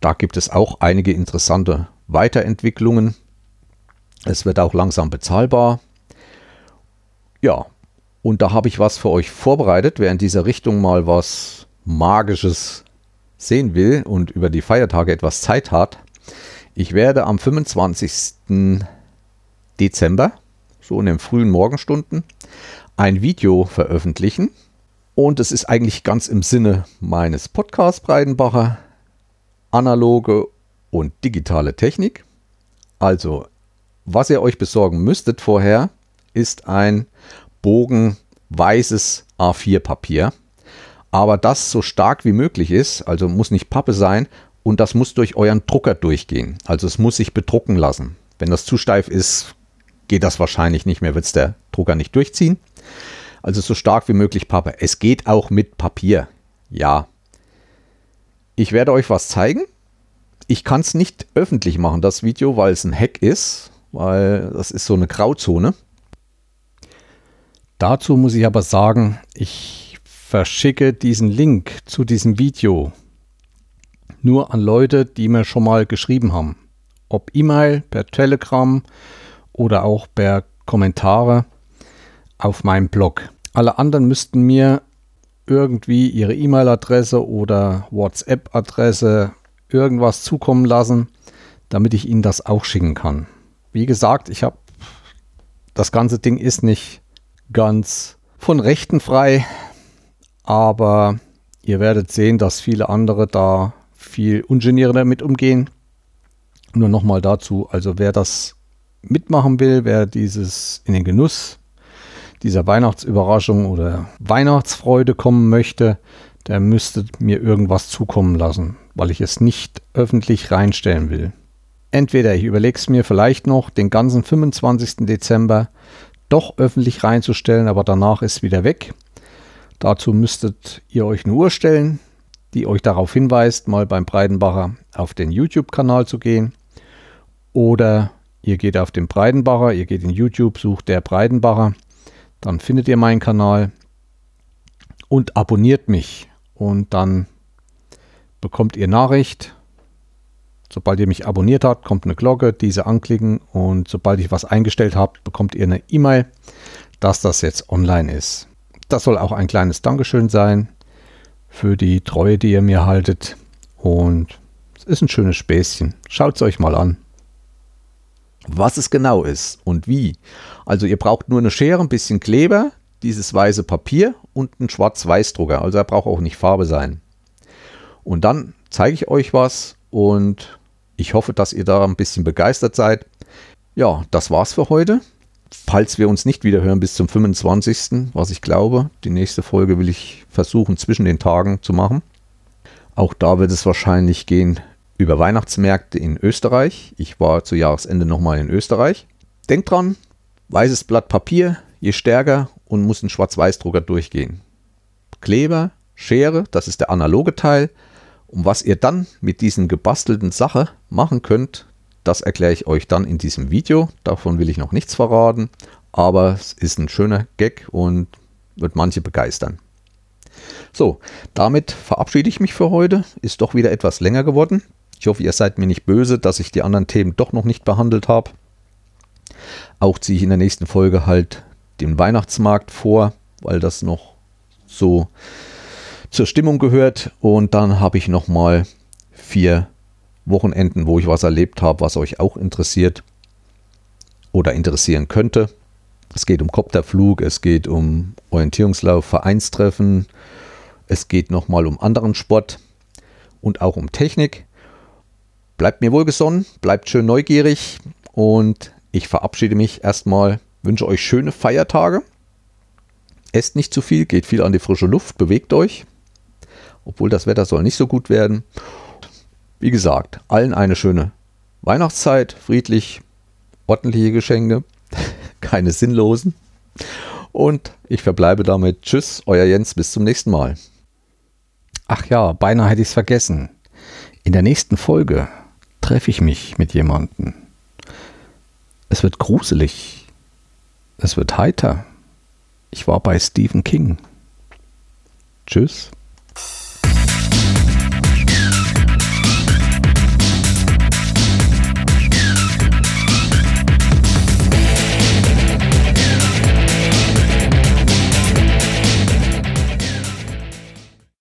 da gibt es auch einige interessante Weiterentwicklungen. Es wird auch langsam bezahlbar. Ja, und da habe ich was für euch vorbereitet. Wer in dieser Richtung mal was Magisches sehen will und über die Feiertage etwas Zeit hat, ich werde am 25. Dezember, so in den frühen Morgenstunden, ein Video veröffentlichen. Und es ist eigentlich ganz im Sinne meines Podcasts Breidenbacher analoge und digitale Technik. Also, was ihr euch besorgen müsstet vorher, ist ein Bogen weißes A4-Papier. Aber das so stark wie möglich ist, also muss nicht Pappe sein und das muss durch euren Drucker durchgehen. Also es muss sich bedrucken lassen. Wenn das zu steif ist, geht das wahrscheinlich nicht mehr, wird es der Drucker nicht durchziehen. Also so stark wie möglich Pappe. Es geht auch mit Papier. Ja, ich werde euch was zeigen. Ich kann es nicht öffentlich machen, das Video, weil es ein Hack ist, weil das ist so eine Grauzone. Dazu muss ich aber sagen, ich verschicke diesen Link zu diesem Video nur an Leute, die mir schon mal geschrieben haben. Ob E-Mail, per Telegram oder auch per Kommentare auf meinem Blog. Alle anderen müssten mir irgendwie ihre E-Mail-Adresse oder WhatsApp-Adresse irgendwas zukommen lassen, damit ich ihnen das auch schicken kann. Wie gesagt, ich habe das ganze Ding ist nicht ganz von Rechten frei, aber ihr werdet sehen, dass viele andere da viel ungenierter damit umgehen. Nur nochmal dazu, also wer das mitmachen will, wer dieses in den Genuss dieser Weihnachtsüberraschung oder Weihnachtsfreude kommen möchte, der müsste mir irgendwas zukommen lassen, weil ich es nicht öffentlich reinstellen will. Entweder ich überlege es mir vielleicht noch, den ganzen 25. Dezember doch öffentlich reinzustellen, aber danach ist wieder weg. Dazu müsstet ihr euch eine Uhr stellen, die euch darauf hinweist, mal beim Breidenbacher auf den YouTube-Kanal zu gehen. Oder ihr geht auf den Breidenbacher, ihr geht in YouTube, sucht der Breidenbacher dann findet ihr meinen Kanal und abonniert mich. Und dann bekommt ihr Nachricht. Sobald ihr mich abonniert habt, kommt eine Glocke, diese anklicken und sobald ich was eingestellt habe, bekommt ihr eine E-Mail, dass das jetzt online ist. Das soll auch ein kleines Dankeschön sein für die Treue, die ihr mir haltet. Und es ist ein schönes Späßchen. Schaut es euch mal an was es genau ist und wie. Also ihr braucht nur eine Schere, ein bisschen Kleber, dieses weiße Papier und einen Schwarz-Weiß-Drucker. Also er braucht auch nicht Farbe sein. Und dann zeige ich euch was und ich hoffe, dass ihr da ein bisschen begeistert seid. Ja, das war's für heute. Falls wir uns nicht wieder hören bis zum 25., was ich glaube, die nächste Folge will ich versuchen zwischen den Tagen zu machen. Auch da wird es wahrscheinlich gehen über Weihnachtsmärkte in Österreich. Ich war zu Jahresende nochmal in Österreich. Denkt dran, weißes Blatt Papier, je stärker und muss ein Schwarz-Weiß-Drucker durchgehen. Kleber, Schere, das ist der analoge Teil. Und was ihr dann mit diesen gebastelten Sache machen könnt, das erkläre ich euch dann in diesem Video. Davon will ich noch nichts verraten, aber es ist ein schöner Gag und wird manche begeistern. So, damit verabschiede ich mich für heute. Ist doch wieder etwas länger geworden. Ich hoffe, ihr seid mir nicht böse, dass ich die anderen Themen doch noch nicht behandelt habe. Auch ziehe ich in der nächsten Folge halt den Weihnachtsmarkt vor, weil das noch so zur Stimmung gehört. Und dann habe ich noch mal vier Wochenenden, wo ich was erlebt habe, was euch auch interessiert oder interessieren könnte. Es geht um Kopterflug, es geht um Orientierungslauf, Vereinstreffen, es geht nochmal um anderen Sport und auch um Technik. Bleibt mir wohlgesonnen, bleibt schön neugierig und ich verabschiede mich erstmal, wünsche euch schöne Feiertage. Esst nicht zu viel, geht viel an die frische Luft, bewegt euch, obwohl das Wetter soll nicht so gut werden. Wie gesagt, allen eine schöne Weihnachtszeit, friedlich, ordentliche Geschenke, keine sinnlosen. Und ich verbleibe damit. Tschüss, euer Jens, bis zum nächsten Mal. Ach ja, beinahe hätte ich es vergessen. In der nächsten Folge treffe ich mich mit jemandem. Es wird gruselig. Es wird heiter. Ich war bei Stephen King. Tschüss.